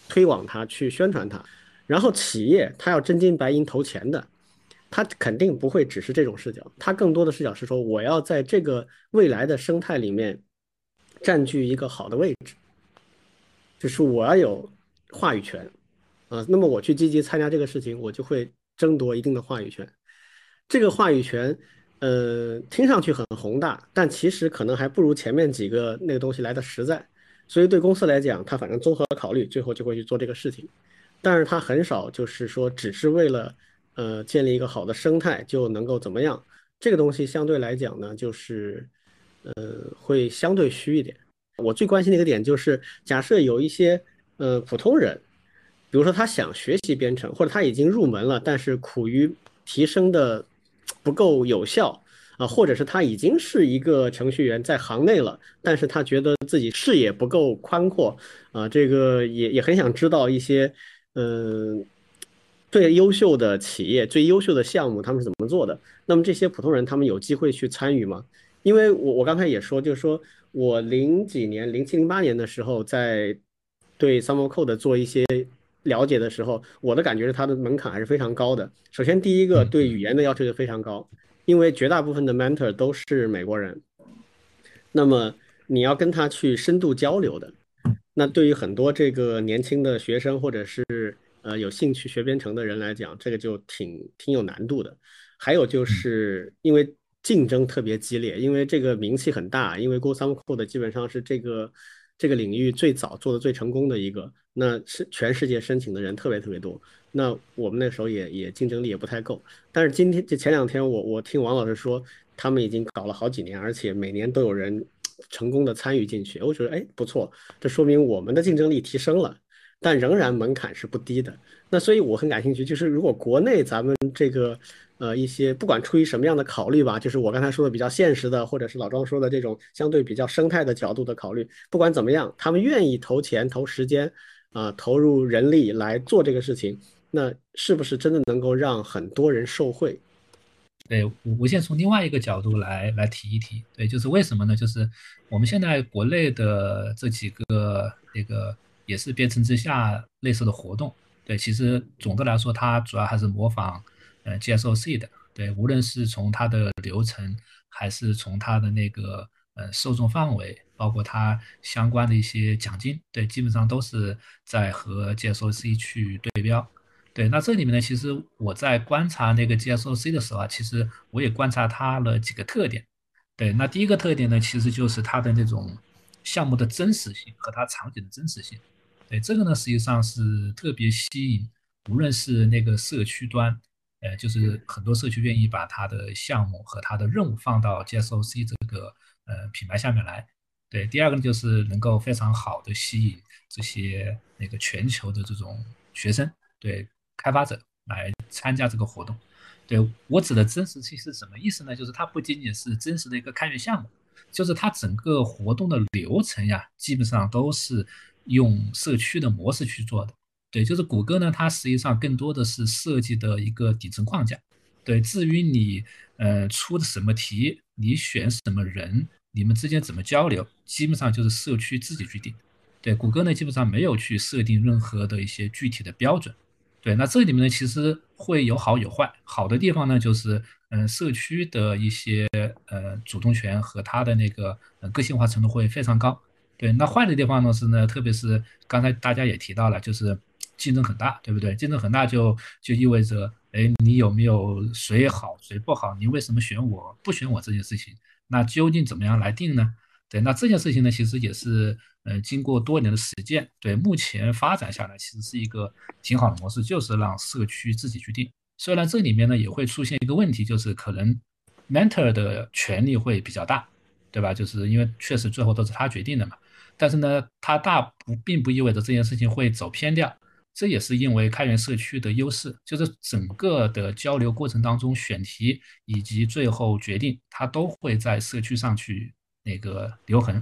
推广它，去宣传它。然后企业它要真金白银投钱的，它肯定不会只是这种视角，它更多的视角是说，我要在这个未来的生态里面占据一个好的位置，就是我要有话语权啊。那么我去积极参加这个事情，我就会。争夺一定的话语权，这个话语权，呃，听上去很宏大，但其实可能还不如前面几个那个东西来的实在。所以对公司来讲，他反正综合考虑，最后就会去做这个事情。但是他很少就是说，只是为了呃建立一个好的生态就能够怎么样。这个东西相对来讲呢，就是呃会相对虚一点。我最关心的一个点就是，假设有一些呃普通人。比如说，他想学习编程，或者他已经入门了，但是苦于提升的不够有效啊，或者是他已经是一个程序员在行内了，但是他觉得自己视野不够宽阔啊，这个也也很想知道一些嗯最优秀的企业、最优秀的项目他们是怎么做的。那么这些普通人他们有机会去参与吗？因为我我刚才也说，就是说我零几年、零七零八年的时候在对 Summer Code 做一些。了解的时候，我的感觉是它的门槛还是非常高的。首先，第一个对语言的要求就非常高，因为绝大部分的 mentor 都是美国人，那么你要跟他去深度交流的，那对于很多这个年轻的学生或者是呃有兴趣学编程的人来讲，这个就挺挺有难度的。还有就是因为竞争特别激烈，因为这个名气很大，因为 Go Some Code 基本上是这个。这个领域最早做的最成功的一个，那是全世界申请的人特别特别多。那我们那时候也也竞争力也不太够。但是今天就前两天我我听王老师说，他们已经搞了好几年，而且每年都有人成功的参与进去。我觉得哎不错，这说明我们的竞争力提升了，但仍然门槛是不低的。那所以我很感兴趣，就是如果国内咱们这个。呃，一些不管出于什么样的考虑吧，就是我刚才说的比较现实的，或者是老庄说的这种相对比较生态的角度的考虑，不管怎么样，他们愿意投钱投时间，啊投入人力来做这个事情，那是不是真的能够让很多人受惠？对，我我先从另外一个角度来来提一提，对，就是为什么呢？就是我们现在国内的这几个那个也是编程之下类似的活动，对，其实总的来说，它主要还是模仿呃 GSOC 的，对，无论是从它的流程，还是从它的那个呃受众范围，包括它相关的一些奖金，对，基本上都是在和 GSOC 去对标。对，那这里面呢，其实我在观察那个 GSOC 的时候啊，其实我也观察它了几个特点。对，那第一个特点呢，其实就是它的那种项目的真实性和它场景的真实性。对，这个呢，实际上是特别吸引，无论是那个社区端，呃，就是很多社区愿意把它的项目和它的任务放到 GSOC 这个呃品牌下面来。对，第二个呢，就是能够非常好的吸引这些那个全球的这种学生。对。开发者来参加这个活动，对我指的真实性是什么意思呢？就是它不仅仅是真实的一个开源项目，就是它整个活动的流程呀，基本上都是用社区的模式去做的。对，就是谷歌呢，它实际上更多的是设计的一个底层框架。对，至于你呃出的什么题，你选什么人，你们之间怎么交流，基本上就是社区自己去定。对，谷歌呢，基本上没有去设定任何的一些具体的标准。对，那这里面呢，其实会有好有坏。好的地方呢，就是嗯，社区的一些呃主动权和它的那个呃个性化程度会非常高。对，那坏的地方呢是呢，特别是刚才大家也提到了，就是竞争很大，对不对？竞争很大就就意味着，哎，你有没有谁好谁不好？你为什么选我不选我这件事情？那究竟怎么样来定呢？对，那这件事情呢，其实也是。呃，经过多年的实践，对目前发展下来，其实是一个挺好的模式，就是让社区自己去定。虽然这里面呢也会出现一个问题，就是可能 mentor 的权力会比较大，对吧？就是因为确实最后都是他决定的嘛。但是呢，他大不并不意味着这件事情会走偏掉。这也是因为开源社区的优势，就是整个的交流过程当中，选题以及最后决定，它都会在社区上去那个留痕。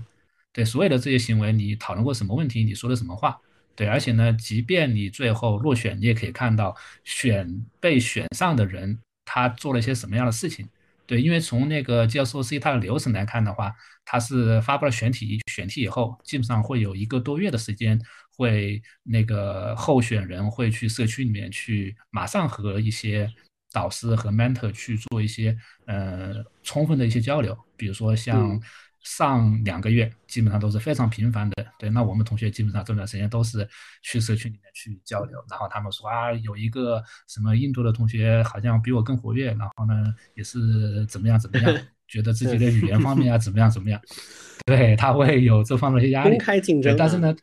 对所有的这些行为，你讨论过什么问题？你说的什么话？对，而且呢，即便你最后落选，你也可以看到选被选上的人他做了一些什么样的事情。对，因为从那个 GSOC 它的流程来看的话，它是发布了选题，选题以后基本上会有一个多月的时间，会那个候选人会去社区里面去马上和一些导师和 mentor 去做一些呃充分的一些交流，比如说像。上两个月基本上都是非常频繁的，对，那我们同学基本上这段时间都是去社区里面去交流，然后他们说啊，有一个什么印度的同学好像比我更活跃，然后呢也是怎么样怎么样，觉得自己的语言方面啊怎么样怎么样，对他会有这方面的压力，公开竞争，但是呢，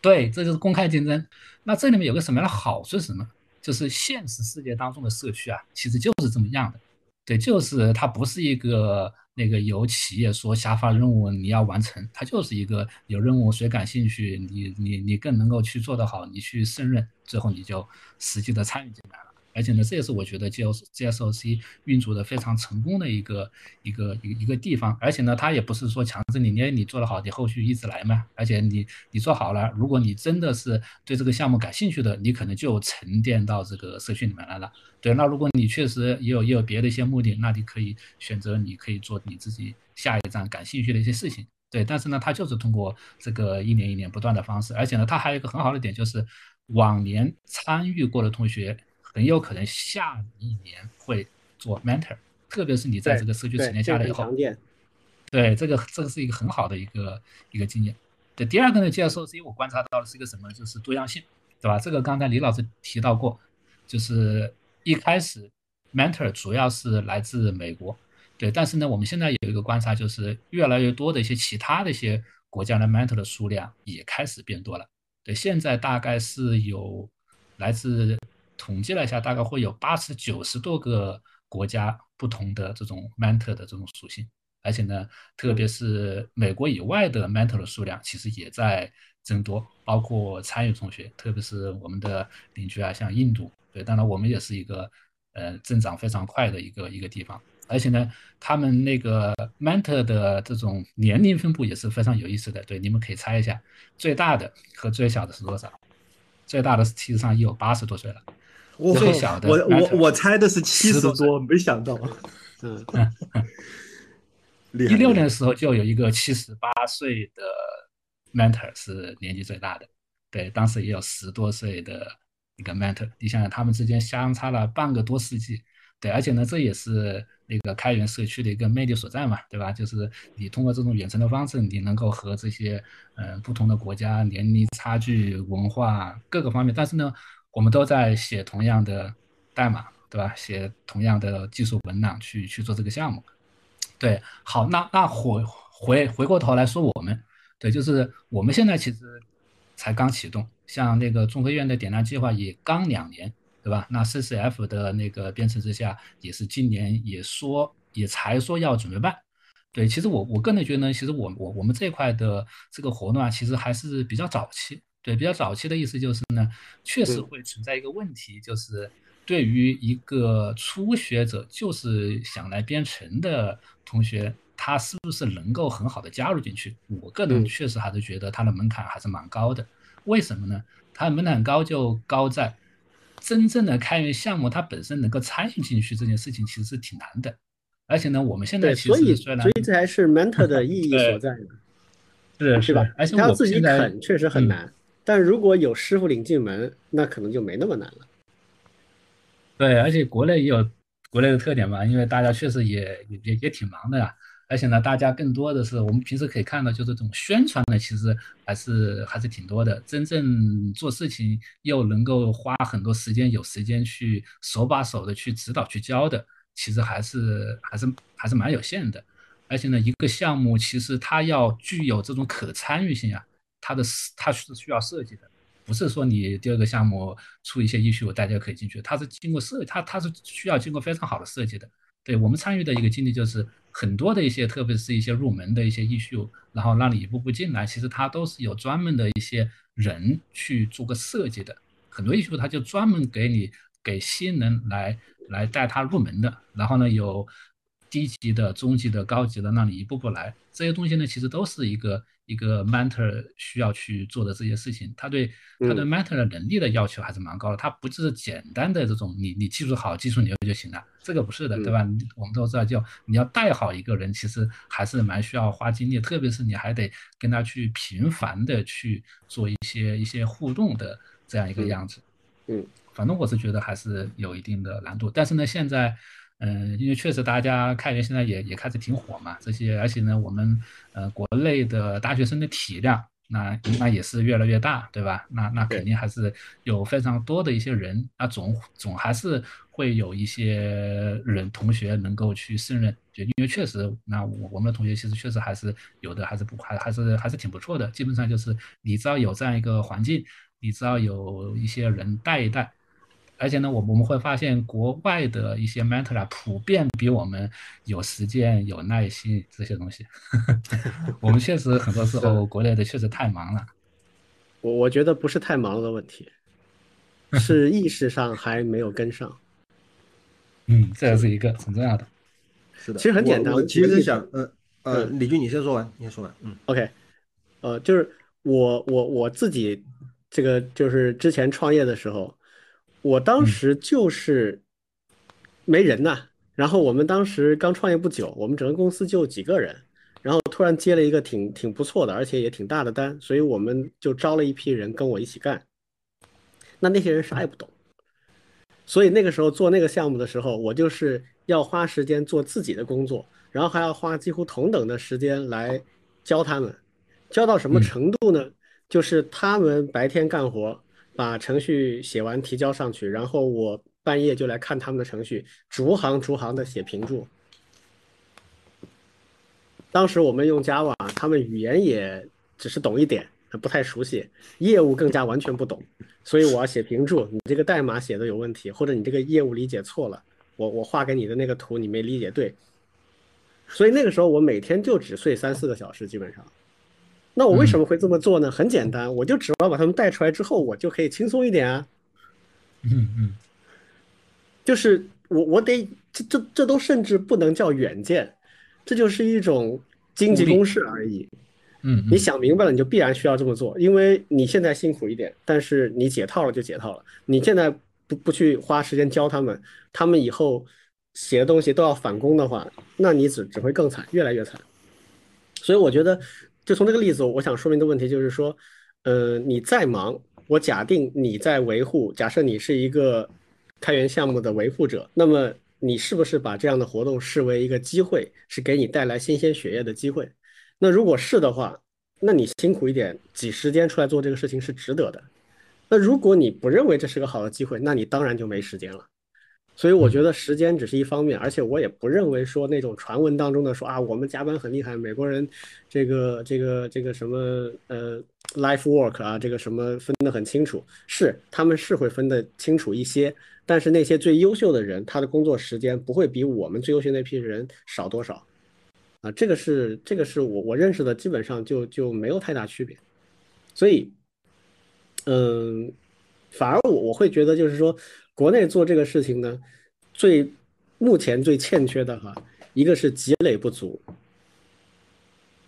对，这就是公开竞争。那这里面有个什么样的好处是什么？就是现实世界当中的社区啊，其实就是这么样的，对，就是它不是一个。那个有企业说下发任务你要完成，它就是一个有任务，谁感兴趣，你你你更能够去做得好，你去胜任，最后你就实际的参与进来了。而且呢，这也是我觉得 G S G S O C 运作的非常成功的一个一个一一个地方。而且呢，它也不是说强制你，你你做得好，你后续一直来嘛。而且你你做好了，如果你真的是对这个项目感兴趣的，你可能就沉淀到这个社区里面来了。对，那如果你确实也有也有别的一些目的，那你可以选择你可以做你自己下一站感兴趣的一些事情。对，但是呢，它就是通过这个一年一年不断的方式。而且呢，它还有一个很好的点，就是往年参与过的同学。很有可能下一年会做 mentor，特别是你在这个社区沉淀下来以后，对这个这个是一个很好的一个一个经验。对第二个呢，介绍 C 我观察到的是一个什么，就是多样性，对吧？这个刚才李老师提到过，就是一开始 mentor 主要是来自美国，对，但是呢，我们现在有一个观察，就是越来越多的一些其他的一些国家的 mentor 的数量也开始变多了。对，现在大概是有来自。统计了一下，大概会有八十九十多个国家不同的这种 mentor 的这种属性，而且呢，特别是美国以外的 mentor 的数量其实也在增多，包括参与同学，特别是我们的邻居啊，像印度，对，当然我们也是一个呃增长非常快的一个一个地方，而且呢，他们那个 mentor 的这种年龄分布也是非常有意思的。对，你们可以猜一下，最大的和最小的是多少？最大的是其实上已有八十多岁了，最小的我我我猜的是七十多，没想到，嗯，一六年的时候就有一个七十八岁的 mentor 是年纪最大的，对，当时也有十多岁的一个 mentor，你想想他们之间相差了半个多世纪。对，而且呢，这也是那个开源社区的一个魅力所在嘛，对吧？就是你通过这种远程的方式，你能够和这些呃不同的国家年龄差距、文化各个方面，但是呢，我们都在写同样的代码，对吧？写同样的技术文档去去做这个项目。对，好，那那回回回过头来说，我们对，就是我们现在其实才刚启动，像那个中科院的点亮计划也刚两年。对吧？那 CCF 的那个编程之下，也是今年也说也才说要准备办。对，其实我我个人觉得呢，其实我我我们这块的这个活动啊，其实还是比较早期。对，比较早期的意思就是呢，确实会存在一个问题，就是对于一个初学者，就是想来编程的同学，他是不是能够很好的加入进去？我个人确实还是觉得他的门槛还是蛮高的。为什么呢？他的门槛高就高在。真正的开源项目，它本身能够参与进去这件事情，其实是挺难的。而且呢，我们现在其实所以所以这还是 mentor 的意义所 在，是是吧？而且他自己啃确实很难，但如果有师傅领进门，那可能就没那么难了。对，而且国内也有国内的特点嘛，因为大家确实也也也挺忙的呀。而且呢，大家更多的是我们平时可以看到，就是这种宣传的，其实还是还是挺多的。真正做事情又能够花很多时间，有时间去手把手的去指导、去教的，其实还是还是还是蛮有限的。而且呢，一个项目其实它要具有这种可参与性啊，它的它是需要设计的，不是说你第二个项目出一些 issue 大家可以进去，它是经过设，它它是需要经过非常好的设计的。对我们参与的一个经历就是。很多的一些，特别是一些入门的一些 issue，然后让你一步步进来，其实它都是有专门的一些人去做个设计的。很多 issue 它就专门给你给新人来来带他入门的。然后呢，有低级的、中级的、高级的，让你一步步来。这些东西呢，其实都是一个。一个 mentor 需要去做的这些事情，他对他对 mentor 的能力的要求还是蛮高的。他不是简单的这种你你技术好、技术牛就行了，这个不是的，对吧？我们都知道，就你要带好一个人，其实还是蛮需要花精力，特别是你还得跟他去频繁的去做一些一些互动的这样一个样子。嗯，反正我是觉得还是有一定的难度。但是呢，现在。嗯，因为确实大家开源现在也也开始挺火嘛，这些而且呢，我们呃国内的大学生的体量那那也是越来越大，对吧？那那肯定还是有非常多的一些人，那总总还是会有一些人同学能够去胜任，就因为确实，那我我们的同学其实确实还是有的，还是不还还是还是挺不错的。基本上就是你只要有这样一个环境，你只要有一些人带一带。而且呢，我我们会发现国外的一些 mentor 普遍比我们有时间、有耐心这些东西。我们确实很多时候国内的确实太忙了。我我觉得不是太忙的问题，是意识上还没有跟上。嗯，这也是一个很重要的。是的，其实很简单。我其实想，呃呃，李军你先说完，你先说完。嗯，OK，呃，就是我我我自己这个就是之前创业的时候。我当时就是没人呐，然后我们当时刚创业不久，我们整个公司就几个人，然后突然接了一个挺挺不错的，而且也挺大的单，所以我们就招了一批人跟我一起干。那那些人啥也不懂，所以那个时候做那个项目的时候，我就是要花时间做自己的工作，然后还要花几乎同等的时间来教他们，教到什么程度呢？就是他们白天干活。把程序写完提交上去，然后我半夜就来看他们的程序，逐行逐行的写评注。当时我们用 Java，他们语言也只是懂一点，不太熟悉，业务更加完全不懂，所以我要写评注。你这个代码写的有问题，或者你这个业务理解错了，我我画给你的那个图你没理解对。所以那个时候我每天就只睡三四个小时，基本上。那我为什么会这么做呢？很简单，我就指望把他们带出来之后，我就可以轻松一点啊。嗯嗯，就是我我得这这这都甚至不能叫远见，这就是一种经济公式而已。嗯，你想明白了，你就必然需要这么做，因为你现在辛苦一点，但是你解套了就解套了。你现在不不去花时间教他们，他们以后写的东西都要返工的话，那你只只会更惨，越来越惨。所以我觉得，就从这个例子，我想说明的问题就是说，呃，你再忙，我假定你在维护，假设你是一个开源项目的维护者，那么你是不是把这样的活动视为一个机会，是给你带来新鲜血液的机会？那如果是的话，那你辛苦一点，挤时间出来做这个事情是值得的。那如果你不认为这是个好的机会，那你当然就没时间了。所以我觉得时间只是一方面，而且我也不认为说那种传闻当中的说啊，我们加班很厉害，美国人这个这个这个什么呃 life work 啊，这个什么分得很清楚，是他们是会分得清楚一些，但是那些最优秀的人，他的工作时间不会比我们最优秀那批人少多少。啊，这个是这个是我我认识的，基本上就就没有太大区别，所以，嗯，反而我我会觉得就是说，国内做这个事情呢，最目前最欠缺的哈，一个是积累不足，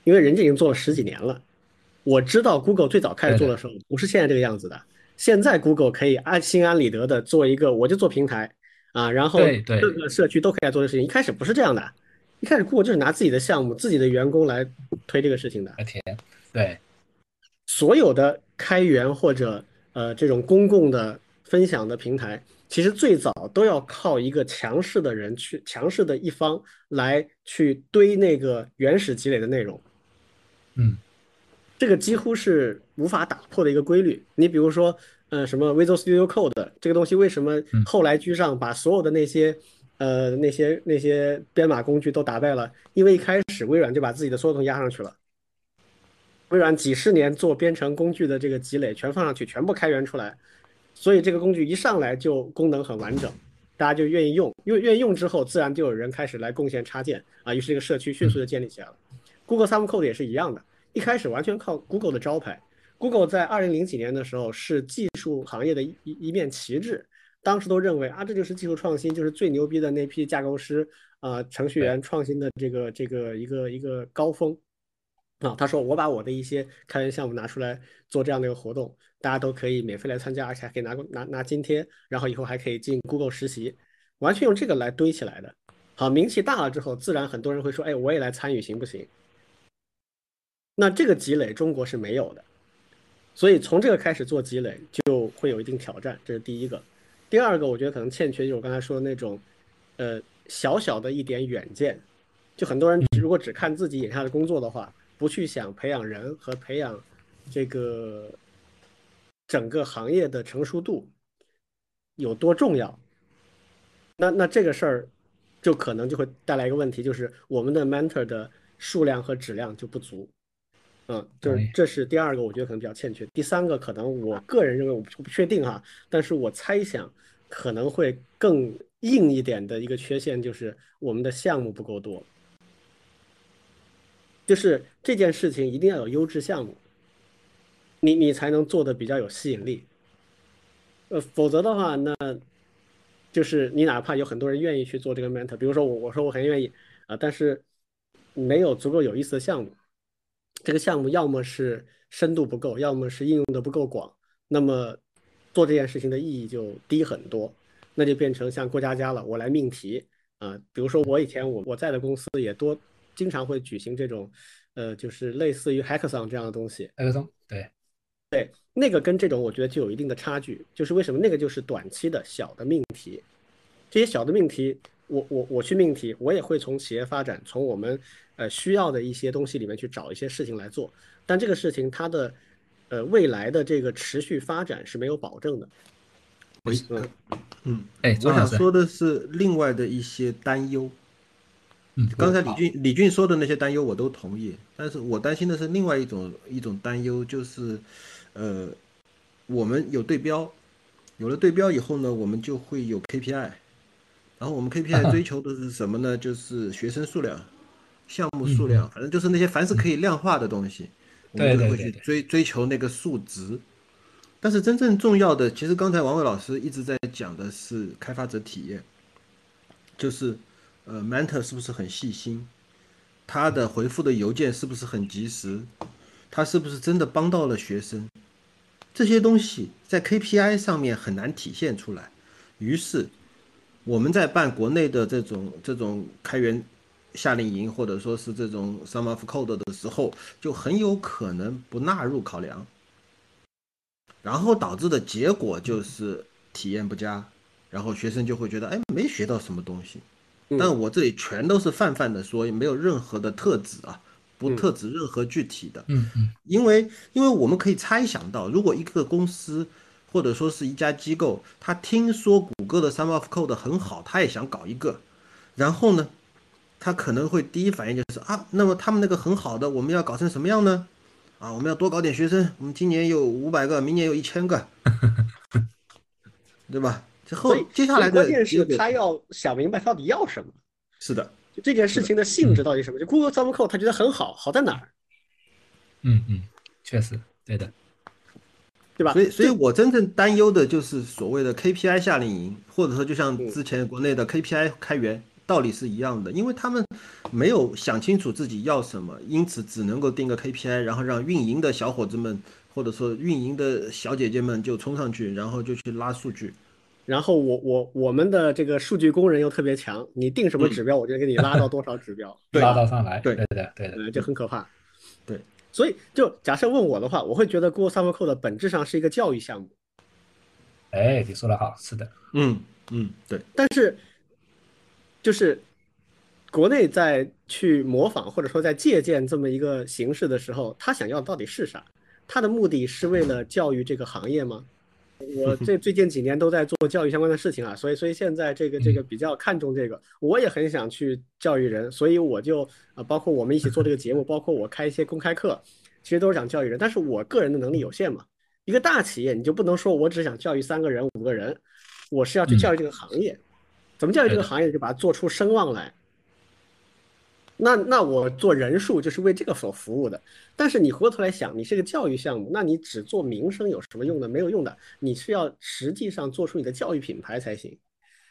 因为人家已经做了十几年了，我知道 Google 最早开始做的时候不是现在这个样子的，现在 Google 可以安心安理得的做一个，我就做平台啊，然后各个社区都可以来做的事情，一开始不是这样的。一开始，Google 就是拿自己的项目、自己的员工来推这个事情的。对，所有的开源或者呃这种公共的分享的平台，其实最早都要靠一个强势的人去、强势的一方来去堆那个原始积累的内容。嗯，这个几乎是无法打破的一个规律。你比如说，呃，什么 Visual Studio Code 这个东西，为什么后来居上，把所有的那些。呃，那些那些编码工具都打败了，因为一开始微软就把自己的所有东西压上去了。微软几十年做编程工具的这个积累全放上去，全部开源出来，所以这个工具一上来就功能很完整，大家就愿意用。因为愿意用之后，自然就有人开始来贡献插件啊，于是这个社区迅速的建立起来了。Google Summer Code 也是一样的，一开始完全靠 Google 的招牌。Google 在二零零几年的时候是技术行业的一一面旗帜。当时都认为啊，这就是技术创新，就是最牛逼的那批架构师啊，程序员创新的这个这个一个一个高峰啊。他说，我把我的一些开源项目拿出来做这样的一个活动，大家都可以免费来参加，而且还可以拿拿拿津贴，然后以后还可以进 Google 实习，完全用这个来堆起来的。好，名气大了之后，自然很多人会说，哎，我也来参与，行不行？那这个积累中国是没有的，所以从这个开始做积累就会有一定挑战，这是第一个。第二个，我觉得可能欠缺就是我刚才说的那种，呃，小小的一点远见。就很多人如果只看自己眼下的工作的话，不去想培养人和培养这个整个行业的成熟度有多重要，那那这个事儿就可能就会带来一个问题，就是我们的 mentor 的数量和质量就不足。嗯，就是这是第二个，我觉得可能比较欠缺。第三个，可能我个人认为我不不确定哈，但是我猜想可能会更硬一点的一个缺陷就是我们的项目不够多。就是这件事情一定要有优质项目，你你才能做的比较有吸引力。呃，否则的话，那就是你哪怕有很多人愿意去做这个 mentor，比如说我我说我很愿意啊，但是没有足够有意思的项目。这个项目要么是深度不够，要么是应用的不够广，那么做这件事情的意义就低很多，那就变成像过家家了，我来命题啊。比如说我以前我我在的公司也多经常会举行这种，呃，就是类似于 hackathon 这样的东西。hackathon 对对，那个跟这种我觉得就有一定的差距，就是为什么那个就是短期的小的命题，这些小的命题，我我我去命题，我也会从企业发展，从我们。呃，需要的一些东西里面去找一些事情来做，但这个事情它的呃未来的这个持续发展是没有保证的。嗯嗯，哎，我想说的是另外的一些担忧。嗯，刚才李俊李俊说的那些担忧我都同意，但是我担心的是另外一种一种担忧，就是呃，我们有对标，有了对标以后呢，我们就会有 KPI，然后我们 KPI 追求的是什么呢？就是学生数量。项目数量，反正就是那些凡是可以量化的东西，我们就会去追追求那个数值。但是真正重要的，其实刚才王伟老师一直在讲的是开发者体验。就是呃，Mentor 是不是很细心？他的回复的邮件是不是很及时？他是不是真的帮到了学生？这些东西在 KPI 上面很难体现出来。于是我们在办国内的这种这种开源夏令营，或者说是这种 Summer of Code 的时候，就很有可能不纳入考量，然后导致的结果就是体验不佳，然后学生就会觉得，哎，没学到什么东西。但我这里全都是泛泛的说，也没有任何的特指啊，不特指任何具体的。嗯嗯。因为因为我们可以猜想到，如果一个公司或者说是一家机构，他听说谷歌的 Summer of Code 很好，他也想搞一个，然后呢，他可能会第一反应就是啊，那么他们那个很好的，我们要搞成什么样呢？啊，我们要多搞点学生，我们今年有五百个，明年有一千个，对吧？后接下来的关键是他要想明白到底要什么。是的，就这件事情的性质到底什么？就 Google Summer Code 他觉得很好，好在哪儿？嗯嗯，确实对的，对吧？所以，所以我真正担忧的就是所谓的 KPI 夏令营，或者说就像之前国内的 KPI 开源道理是一样的，因为他们没有想清楚自己要什么，因此只能够定个 KPI，然后让运营的小伙子们或者说运营的小姐姐们就冲上去，然后就去拉数据。然后我我我们的这个数据工人又特别强，你定什么指标，我就给你拉到多少指标，拉到上来，对对对对的，就很可怕。对，所以就假设问我的话，我会觉得 Google Summer Code 本质上是一个教育项目。哎，你说的好，是的，嗯嗯，对。但是就是国内在去模仿或者说在借鉴这么一个形式的时候，他想要到底是啥？他的目的是为了教育这个行业吗？我 这最近几年都在做教育相关的事情啊，所以所以现在这个这个比较看重这个，我也很想去教育人，所以我就啊，包括我们一起做这个节目，包括我开一些公开课，其实都是想教育人。但是我个人的能力有限嘛，一个大企业你就不能说我只想教育三个人五个人，我是要去教育这个行业，怎么教育这个行业就把它做出声望来。那那我做人数就是为这个所服务的，但是你回过头来想，你是个教育项目，那你只做名声有什么用呢？没有用的，你是要实际上做出你的教育品牌才行。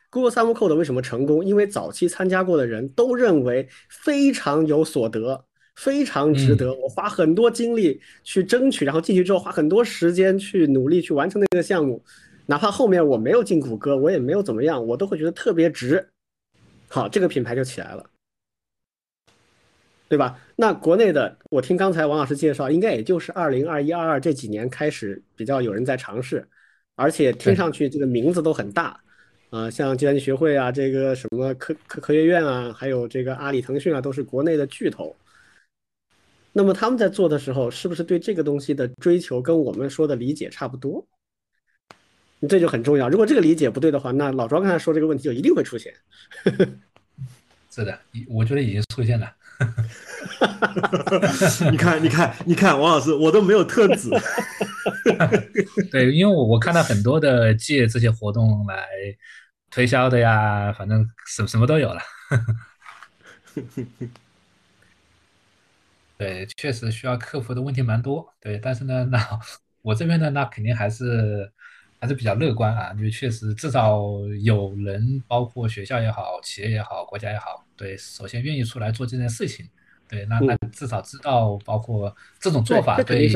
Google Summer Code 为什么成功？因为早期参加过的人都认为非常有所得，非常值得。我花很多精力去争取，然后进去之后花很多时间去努力去完成那个项目，哪怕后面我没有进谷歌，我也没有怎么样，我都会觉得特别值。好，这个品牌就起来了。对吧？那国内的，我听刚才王老师介绍，应该也就是二零二一、二二这几年开始比较有人在尝试，而且听上去这个名字都很大，啊，像计算机学会啊，这个什么科科科学院啊，还有这个阿里、腾讯啊，都是国内的巨头。那么他们在做的时候，是不是对这个东西的追求跟我们说的理解差不多？这就很重要。如果这个理解不对的话，那老庄刚才说这个问题就一定会出现。是的，我觉得已经出现了。你看，你看，你看，王老师，我都没有特指。对，因为我我看到很多的借这些活动来推销的呀，反正什什么都有了。对，确实需要克服的问题蛮多。对，但是呢，那我这边呢，那肯定还是还是比较乐观啊，因为确实至少有人，包括学校也好，企业也好，国家也好。对，首先愿意出来做这件事情，对，那那至少知道，包括这种做法对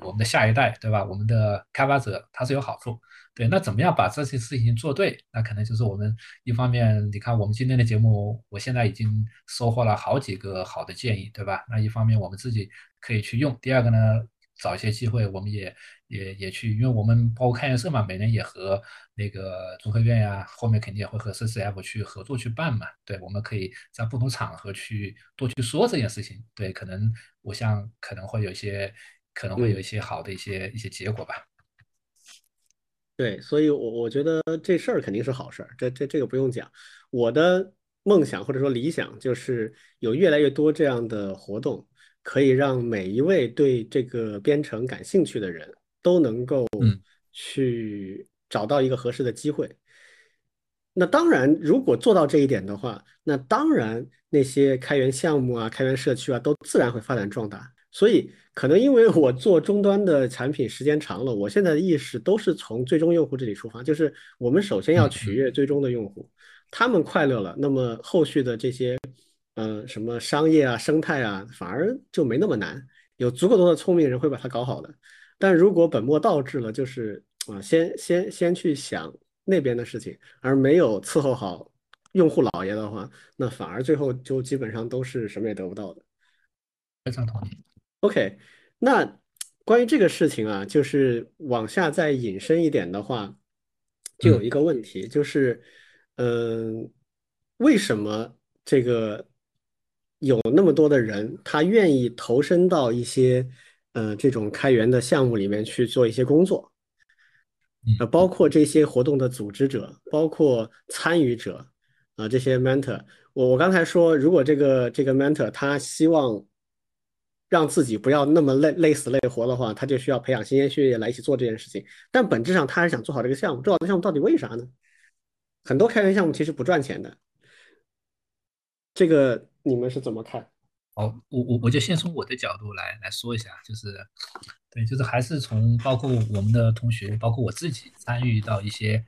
我们的下一代，对吧？我们的开发者他是有好处。对，那怎么样把这些事情做对？那可能就是我们一方面，你看我们今天的节目，我现在已经收获了好几个好的建议，对吧？那一方面我们自己可以去用，第二个呢？找一些机会，我们也也也去，因为我们包括开源社嘛，每年也和那个中科院呀，后面肯定也会和 CCF 去合作去办嘛。对，我们可以在不同场合去多去说这件事情。对，可能我想可能会有一些，可能会有一些好的一些一些结果吧。对，所以，我我觉得这事儿肯定是好事儿，这这这个不用讲。我的梦想或者说理想就是有越来越多这样的活动。可以让每一位对这个编程感兴趣的人都能够去找到一个合适的机会。那当然，如果做到这一点的话，那当然那些开源项目啊、开源社区啊，都自然会发展壮大。所以，可能因为我做终端的产品时间长了，我现在的意识都是从最终用户这里出发，就是我们首先要取悦最终的用户。他们快乐了，那么后续的这些，嗯，什么商业啊、生态啊，反而就没那么难。有足够多的聪明人会把它搞好的。但如果本末倒置了，就是啊，先先先去想那边的事情，而没有伺候好用户老爷的话，那反而最后就基本上都是什么也得不到的。非常同意。OK，那关于这个事情啊，就是往下再引申一点的话，就有一个问题，就是，嗯，为什么这个有那么多的人，他愿意投身到一些，呃，这种开源的项目里面去做一些工作？呃，包括这些活动的组织者，包括参与者，啊，这些 mentor，我我刚才说，如果这个这个 mentor 他希望。让自己不要那么累累死累活的话，他就需要培养新鲜血液来一起做这件事情。但本质上他还是想做好这个项目。做好这个项目到底为啥呢？很多开源项目其实不赚钱的。这个你们是怎么看？好，我我我就先从我的角度来来说一下，就是，对，就是还是从包括我们的同学，包括我自己参与到一些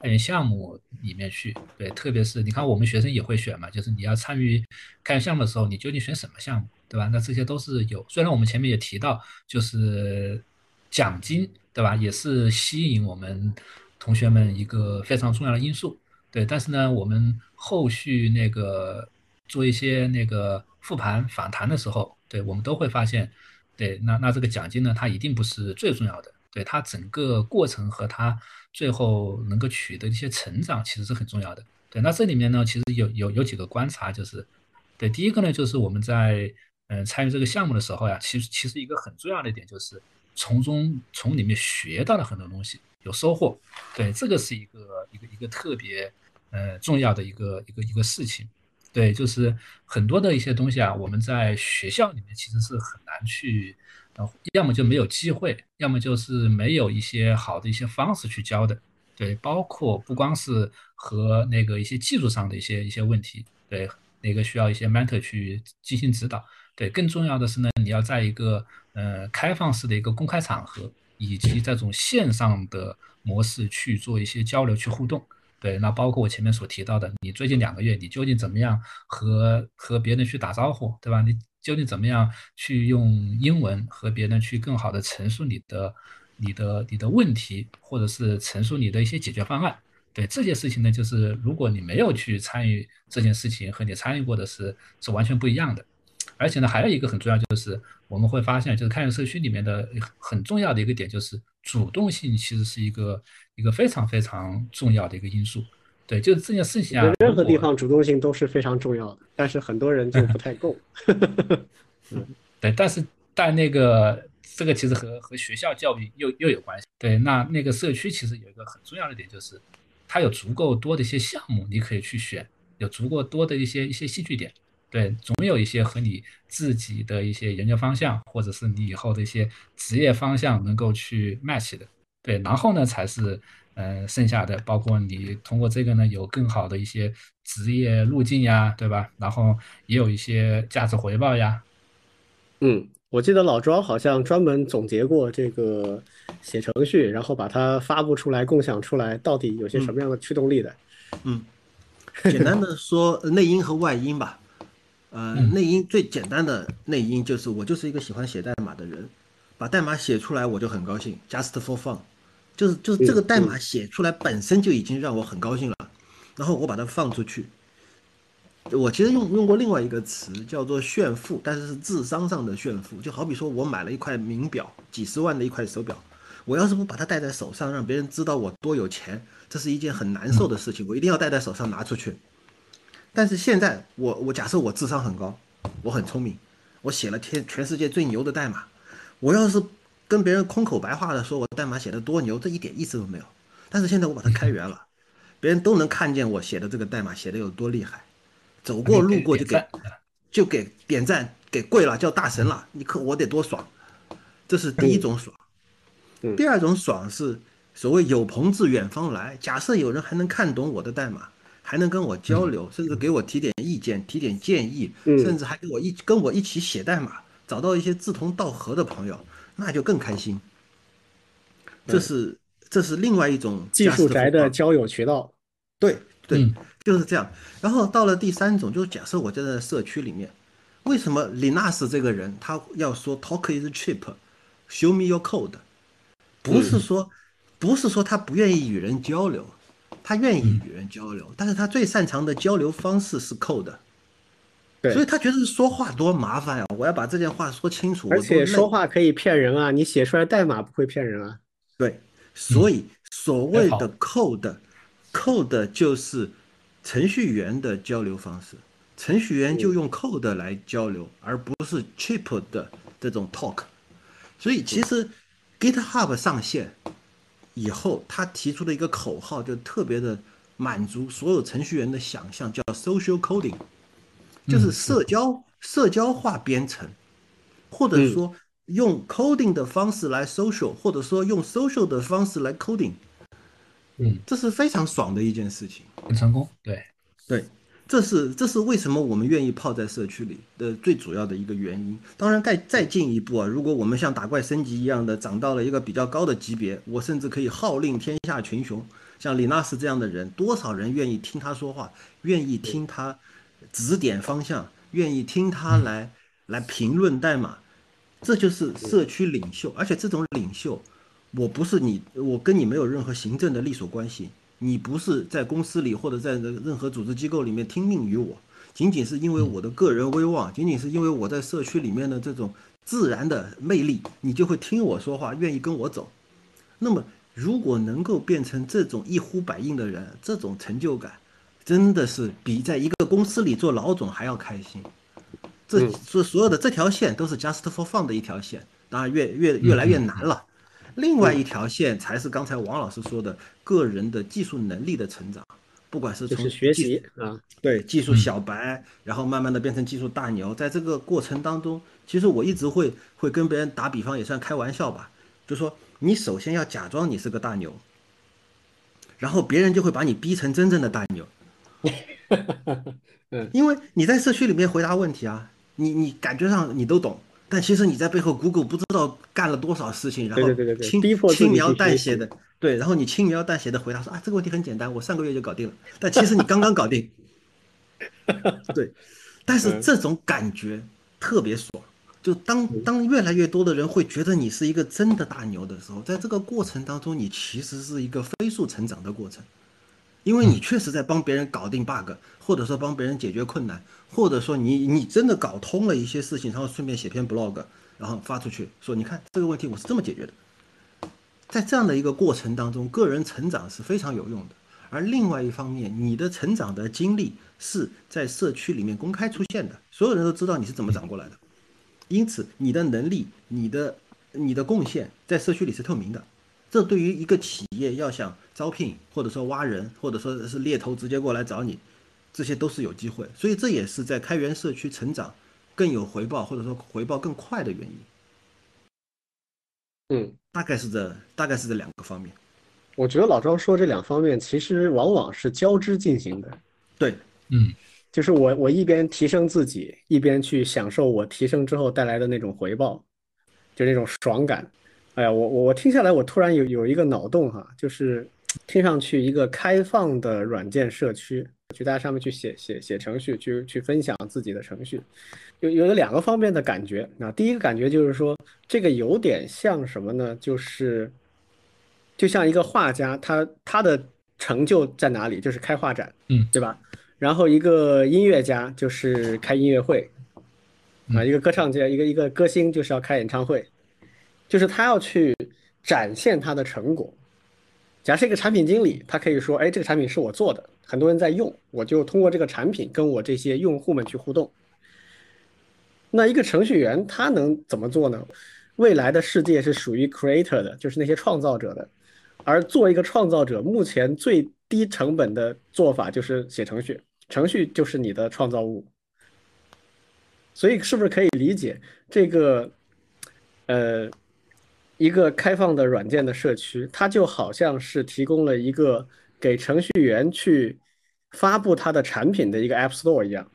开源项目里面去。对，特别是你看我们学生也会选嘛，就是你要参与开源项目的时候，你究竟选什么项目？对吧？那这些都是有，虽然我们前面也提到，就是奖金，对吧？也是吸引我们同学们一个非常重要的因素，对。但是呢，我们后续那个做一些那个复盘访谈的时候，对我们都会发现，对，那那这个奖金呢，它一定不是最重要的，对它整个过程和它最后能够取得一些成长，其实是很重要的。对，那这里面呢，其实有有有几个观察，就是对，第一个呢，就是我们在嗯，参与这个项目的时候呀，其实其实一个很重要的一点就是从中从里面学到了很多东西，有收获。对，这个是一个一个一个特别呃重要的一个一个一个事情。对，就是很多的一些东西啊，我们在学校里面其实是很难去，呃，要么就没有机会，要么就是没有一些好的一些方式去教的。对，包括不光是和那个一些技术上的一些一些问题，对，那个需要一些 mentor 去进行指导。对，更重要的是呢，你要在一个呃开放式的一个公开场合，以及这种线上的模式去做一些交流、去互动。对，那包括我前面所提到的，你最近两个月你究竟怎么样和和别人去打招呼，对吧？你究竟怎么样去用英文和别人去更好的陈述你的、你的、你的问题，或者是陈述你的一些解决方案？对这件事情呢，就是如果你没有去参与这件事情，和你参与过的是是完全不一样的。而且呢，还有一个很重要，就是我们会发现，就是开源社区里面的很重要的一个点，就是主动性其实是一个一个非常非常重要的一个因素。对，就是这件事情啊，任何地方主动性都是非常重要的，但是很多人就不太够。嗯，对，但是但那个这个其实和和学校教育又又有关系。对，那那个社区其实有一个很重要的点，就是它有足够多的一些项目你可以去选，有足够多的一些一些戏剧点。对，总有一些和你自己的一些研究方向，或者是你以后的一些职业方向能够去 match 的。对，然后呢，才是呃剩下的，包括你通过这个呢，有更好的一些职业路径呀，对吧？然后也有一些价值回报呀。嗯，我记得老庄好像专门总结过这个写程序，然后把它发布出来、共享出来，到底有些什么样的驱动力的？嗯，简单的说，内因和外因吧。呃，内因最简单的内因就是我就是一个喜欢写代码的人，把代码写出来我就很高兴，just for fun，就是就是这个代码写出来本身就已经让我很高兴了，然后我把它放出去，我其实用用过另外一个词叫做炫富，但是是智商上的炫富，就好比说我买了一块名表，几十万的一块手表，我要是不把它戴在手上，让别人知道我多有钱，这是一件很难受的事情，我一定要戴在手上拿出去。但是现在我我假设我智商很高，我很聪明，我写了天全世界最牛的代码，我要是跟别人空口白话的说我代码写的多牛，这一点意思都没有。但是现在我把它开源了，别人都能看见我写的这个代码写的有多厉害，走过路过就给就给点赞给跪了叫大神了，你可我得多爽，这是第一种爽。第二种爽是所谓有朋自远方来，假设有人还能看懂我的代码。还能跟我交流，甚至给我提点意见、提点建议，甚至还跟我一跟我一起写代码，找到一些志同道合的朋友，那就更开心。这是这是另外一种技术宅的交友渠道。对对，就是这样。然后到了第三种，就是假设我在社区里面，为什么李纳斯这个人他要说 talk is cheap，show me your code，不是说不是说他不愿意与人交流，他愿意与人交流，但是他最擅长的交流方式是 code。对，所以他觉得说话多麻烦呀！我要把这件话说清楚，而且说话可以骗人啊！你写出来代码不会骗人啊。对，所以所谓的 code，code 就是程序员的交流方式，程序员就用 code 来交流，而不是 cheap 的这种 talk。所以其实 GitHub 上线以后，他提出的一个口号就特别的满足所有程序员的想象，叫 social coding。就是社交社交化编程，或者说用 coding 的方式来 social，或者说用 social 的方式来 coding，嗯，这是非常爽的一件事情，很成功。对，对，这是这是为什么我们愿意泡在社区里的最主要的一个原因。当然，再再进一步啊，如果我们像打怪升级一样的涨到了一个比较高的级别，我甚至可以号令天下群雄，像李纳斯这样的人，多少人愿意听他说话，愿意听他。指点方向，愿意听他来来评论代码，这就是社区领袖。而且这种领袖，我不是你，我跟你没有任何行政的隶属关系。你不是在公司里或者在任何组织机构里面听命于我，仅仅是因为我的个人威望，仅仅是因为我在社区里面的这种自然的魅力，你就会听我说话，愿意跟我走。那么，如果能够变成这种一呼百应的人，这种成就感。真的是比在一个公司里做老总还要开心，这所所有的这条线都是 just for fun 的一条线，当然越越越来越难了。另外一条线才是刚才王老师说的个人的技术能力的成长，不管是从学习啊，对技术小白，然后慢慢的变成技术大牛，在这个过程当中，其实我一直会会跟别人打比方，也算开玩笑吧，就说你首先要假装你是个大牛，然后别人就会把你逼成真正的大牛。嗯，因为你在社区里面回答问题啊，你你感觉上你都懂，但其实你在背后 Google 不知道干了多少事情，然后轻轻描淡写的，对，然后你轻描淡写的回答说啊这个问题很简单，我上个月就搞定了，但其实你刚刚搞定，对，但是这种感觉特别爽，就当当越来越多的人会觉得你是一个真的大牛的时候，在这个过程当中，你其实是一个飞速成长的过程。因为你确实在帮别人搞定 bug，或者说帮别人解决困难，或者说你你真的搞通了一些事情，然后顺便写篇 blog，然后发出去说，你看这个问题我是这么解决的。在这样的一个过程当中，个人成长是非常有用的。而另外一方面，你的成长的经历是在社区里面公开出现的，所有人都知道你是怎么长过来的，因此你的能力、你的你的贡献在社区里是透明的。这对于一个企业要想招聘，或者说挖人，或者说是猎头直接过来找你，这些都是有机会。所以这也是在开源社区成长更有回报，或者说回报更快的原因。嗯，大概是这，大概是这两个方面。我觉得老庄说这两方面其实往往是交织进行的。对，嗯，就是我我一边提升自己，一边去享受我提升之后带来的那种回报，就那种爽感。哎呀，我我我听下来，我突然有有一个脑洞哈，就是听上去一个开放的软件社区，去大家上面去写写写程序，去去分享自己的程序，有有两个方面的感觉。那第一个感觉就是说，这个有点像什么呢？就是就像一个画家，他他的成就在哪里？就是开画展，嗯，对吧？然后一个音乐家就是开音乐会，啊，一个歌唱家，一个一个歌星就是要开演唱会。就是他要去展现他的成果。假设一个产品经理，他可以说：“哎，这个产品是我做的，很多人在用，我就通过这个产品跟我这些用户们去互动。”那一个程序员他能怎么做呢？未来的世界是属于 creator 的，就是那些创造者的。而做一个创造者，目前最低成本的做法就是写程序，程序就是你的创造物。所以，是不是可以理解这个？呃。一个开放的软件的社区，它就好像是提供了一个给程序员去发布他的产品的一个 App Store 一样。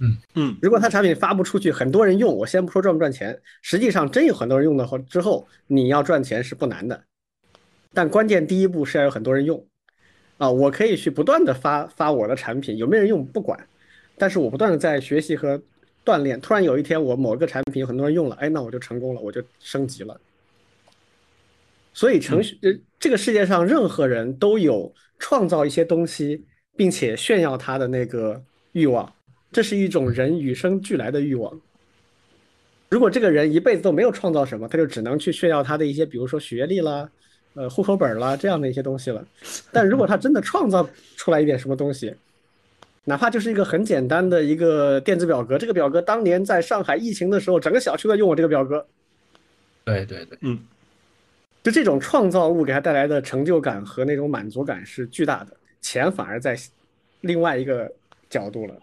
嗯嗯，如果他产品发布出去，很多人用，我先不说赚不赚钱，实际上真有很多人用的话之后，你要赚钱是不难的。但关键第一步是要有很多人用，啊，我可以去不断的发发我的产品，有没有人用不管，但是我不断的在学习和锻炼。突然有一天，我某一个产品有很多人用了，哎，那我就成功了，我就升级了。所以程序，呃，这个世界上任何人都有创造一些东西，并且炫耀他的那个欲望，这是一种人与生俱来的欲望。如果这个人一辈子都没有创造什么，他就只能去炫耀他的一些，比如说学历啦。呃，户口本啦，这样的一些东西了。但如果他真的创造出来一点什么东西，哪怕就是一个很简单的一个电子表格，这个表格当年在上海疫情的时候，整个小区都用我这个表格。对对对，嗯，就这种创造物给他带来的成就感和那种满足感是巨大的，钱反而在另外一个角度了。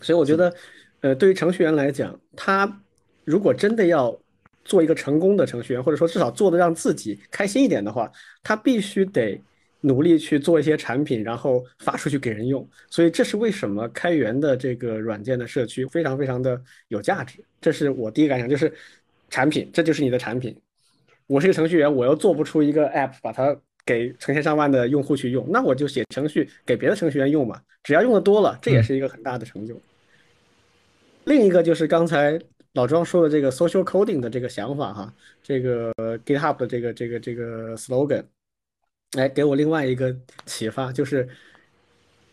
所以我觉得，呃，对于程序员来讲，他如果真的要。做一个成功的程序员，或者说至少做的让自己开心一点的话，他必须得努力去做一些产品，然后发出去给人用。所以这是为什么开源的这个软件的社区非常非常的有价值。这是我第一感想，就是产品，这就是你的产品。我是一个程序员，我又做不出一个 app 把它给成千上万的用户去用，那我就写程序给别的程序员用嘛。只要用的多了，这也是一个很大的成就。另一个就是刚才。老庄说的这个 social coding 的这个想法哈，这个 GitHub 的这个这个这个 slogan，来，给我另外一个启发，就是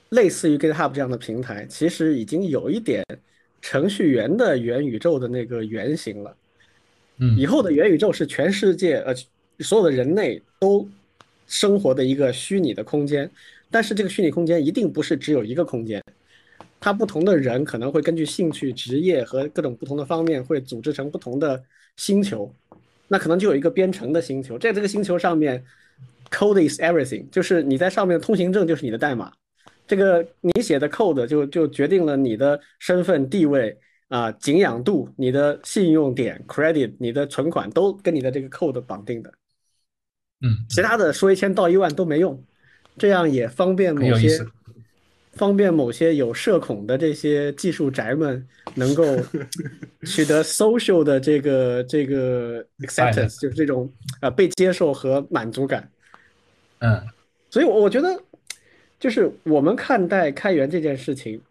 类似于 GitHub 这样的平台，其实已经有一点程序员的元宇宙的那个原型了。嗯，以后的元宇宙是全世界呃所有的人类都生活的一个虚拟的空间，但是这个虚拟空间一定不是只有一个空间。它不同的人可能会根据兴趣、职业和各种不同的方面，会组织成不同的星球。那可能就有一个编程的星球，在这个星球上面，code is everything，就是你在上面通行证就是你的代码。这个你写的 code 就就决定了你的身份地位啊、景仰度、你的信用点 credit、你的存款都跟你的这个 code 绑定的。嗯，其他的说一千道一万都没用，这样也方便某些。方便某些有社恐的这些技术宅们能够 取得 social 的这个这个 acceptance，就是这种呃被接受和满足感。嗯，所以我我觉得，就是我们看待开源这件事情，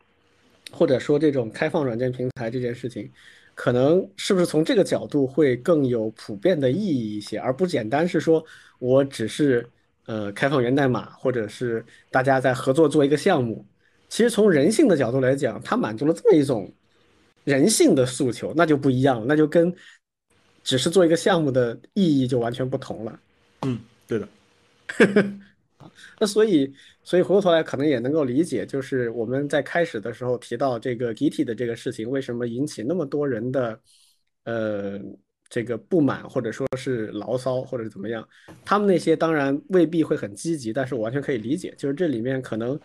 或者说这种开放软件平台这件事情，可能是不是从这个角度会更有普遍的意义一些，而不简单是说我只是呃开放源代码，或者是大家在合作做一个项目。其实从人性的角度来讲，它满足了这么一种人性的诉求，那就不一样了，那就跟只是做一个项目的意义就完全不同了。嗯，对的。那所以，所以回过头来可能也能够理解，就是我们在开始的时候提到这个 Git 的这个事情，为什么引起那么多人的呃这个不满，或者说是牢骚，或者怎么样？他们那些当然未必会很积极，但是我完全可以理解，就是这里面可能。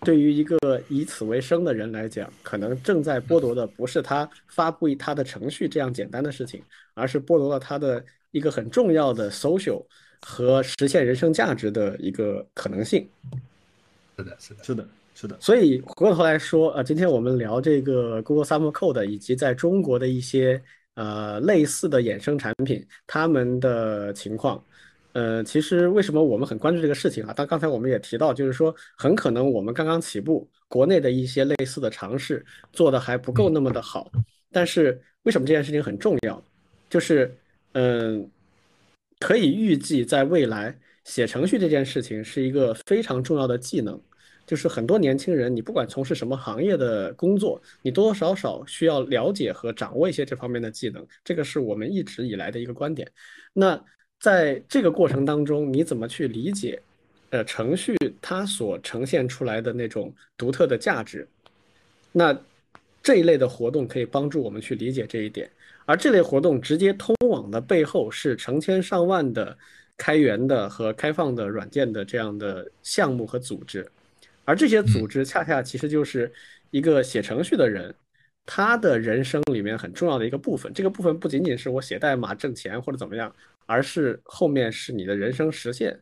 对于一个以此为生的人来讲，可能正在剥夺的不是他发布他的程序这样简单的事情，而是剥夺了他的一个很重要的 social 和实现人生价值的一个可能性。是的，是的，是的，是的。所以回过头来说，呃，今天我们聊这个 Google Summer Code 以及在中国的一些呃类似的衍生产品，他们的情况。呃，其实为什么我们很关注这个事情啊？但刚才我们也提到，就是说很可能我们刚刚起步，国内的一些类似的尝试做的还不够那么的好。但是为什么这件事情很重要？就是嗯，可以预计在未来写程序这件事情是一个非常重要的技能。就是很多年轻人，你不管从事什么行业的工作，你多多少少需要了解和掌握一些这方面的技能。这个是我们一直以来的一个观点。那。在这个过程当中，你怎么去理解，呃，程序它所呈现出来的那种独特的价值？那这一类的活动可以帮助我们去理解这一点。而这类活动直接通往的背后是成千上万的开源的和开放的软件的这样的项目和组织，而这些组织恰恰其实就是一个写程序的人。他的人生里面很重要的一个部分，这个部分不仅仅是我写代码挣钱或者怎么样，而是后面是你的人生实现，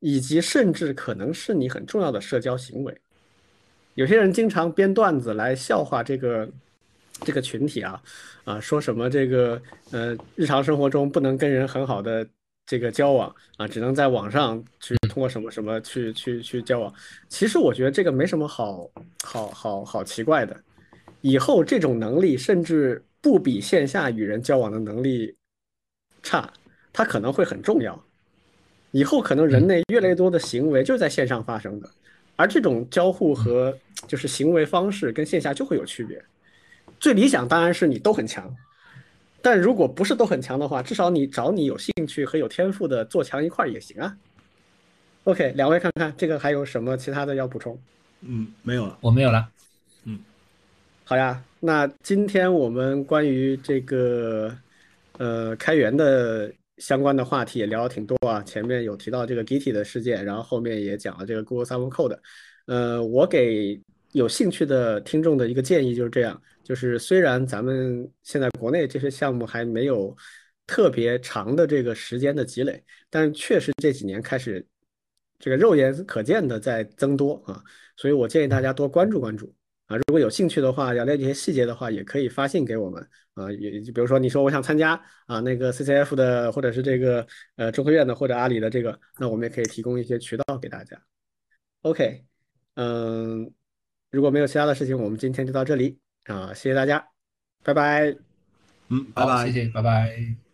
以及甚至可能是你很重要的社交行为。有些人经常编段子来笑话这个这个群体啊，啊，说什么这个呃日常生活中不能跟人很好的这个交往啊，只能在网上去通过什么什么去去去交往。其实我觉得这个没什么好好好好奇怪的。以后这种能力甚至不比线下与人交往的能力差，它可能会很重要。以后可能人类越来越多的行为就是在线上发生的，而这种交互和就是行为方式跟线下就会有区别。最理想当然是你都很强，但如果不是都很强的话，至少你找你有兴趣和有天赋的做强一块也行啊。OK，两位看看这个还有什么其他的要补充？嗯，没有了，我没有了。嗯，好呀，那今天我们关于这个呃开源的。相关的话题也聊了挺多啊，前面有提到这个 Git 的事件，然后后面也讲了这个 Google Summer Code。呃，我给有兴趣的听众的一个建议就是这样，就是虽然咱们现在国内这些项目还没有特别长的这个时间的积累，但是确实这几年开始这个肉眼可见的在增多啊，所以我建议大家多关注关注。啊，如果有兴趣的话，要了解一些细节的话，也可以发信给我们啊。也就比如说，你说我想参加啊，那个 CCF 的，或者是这个呃中科院的，或者阿里的这个，那我们也可以提供一些渠道给大家。OK，嗯，如果没有其他的事情，我们今天就到这里啊，谢谢大家，拜拜。嗯，拜拜，谢谢，拜拜。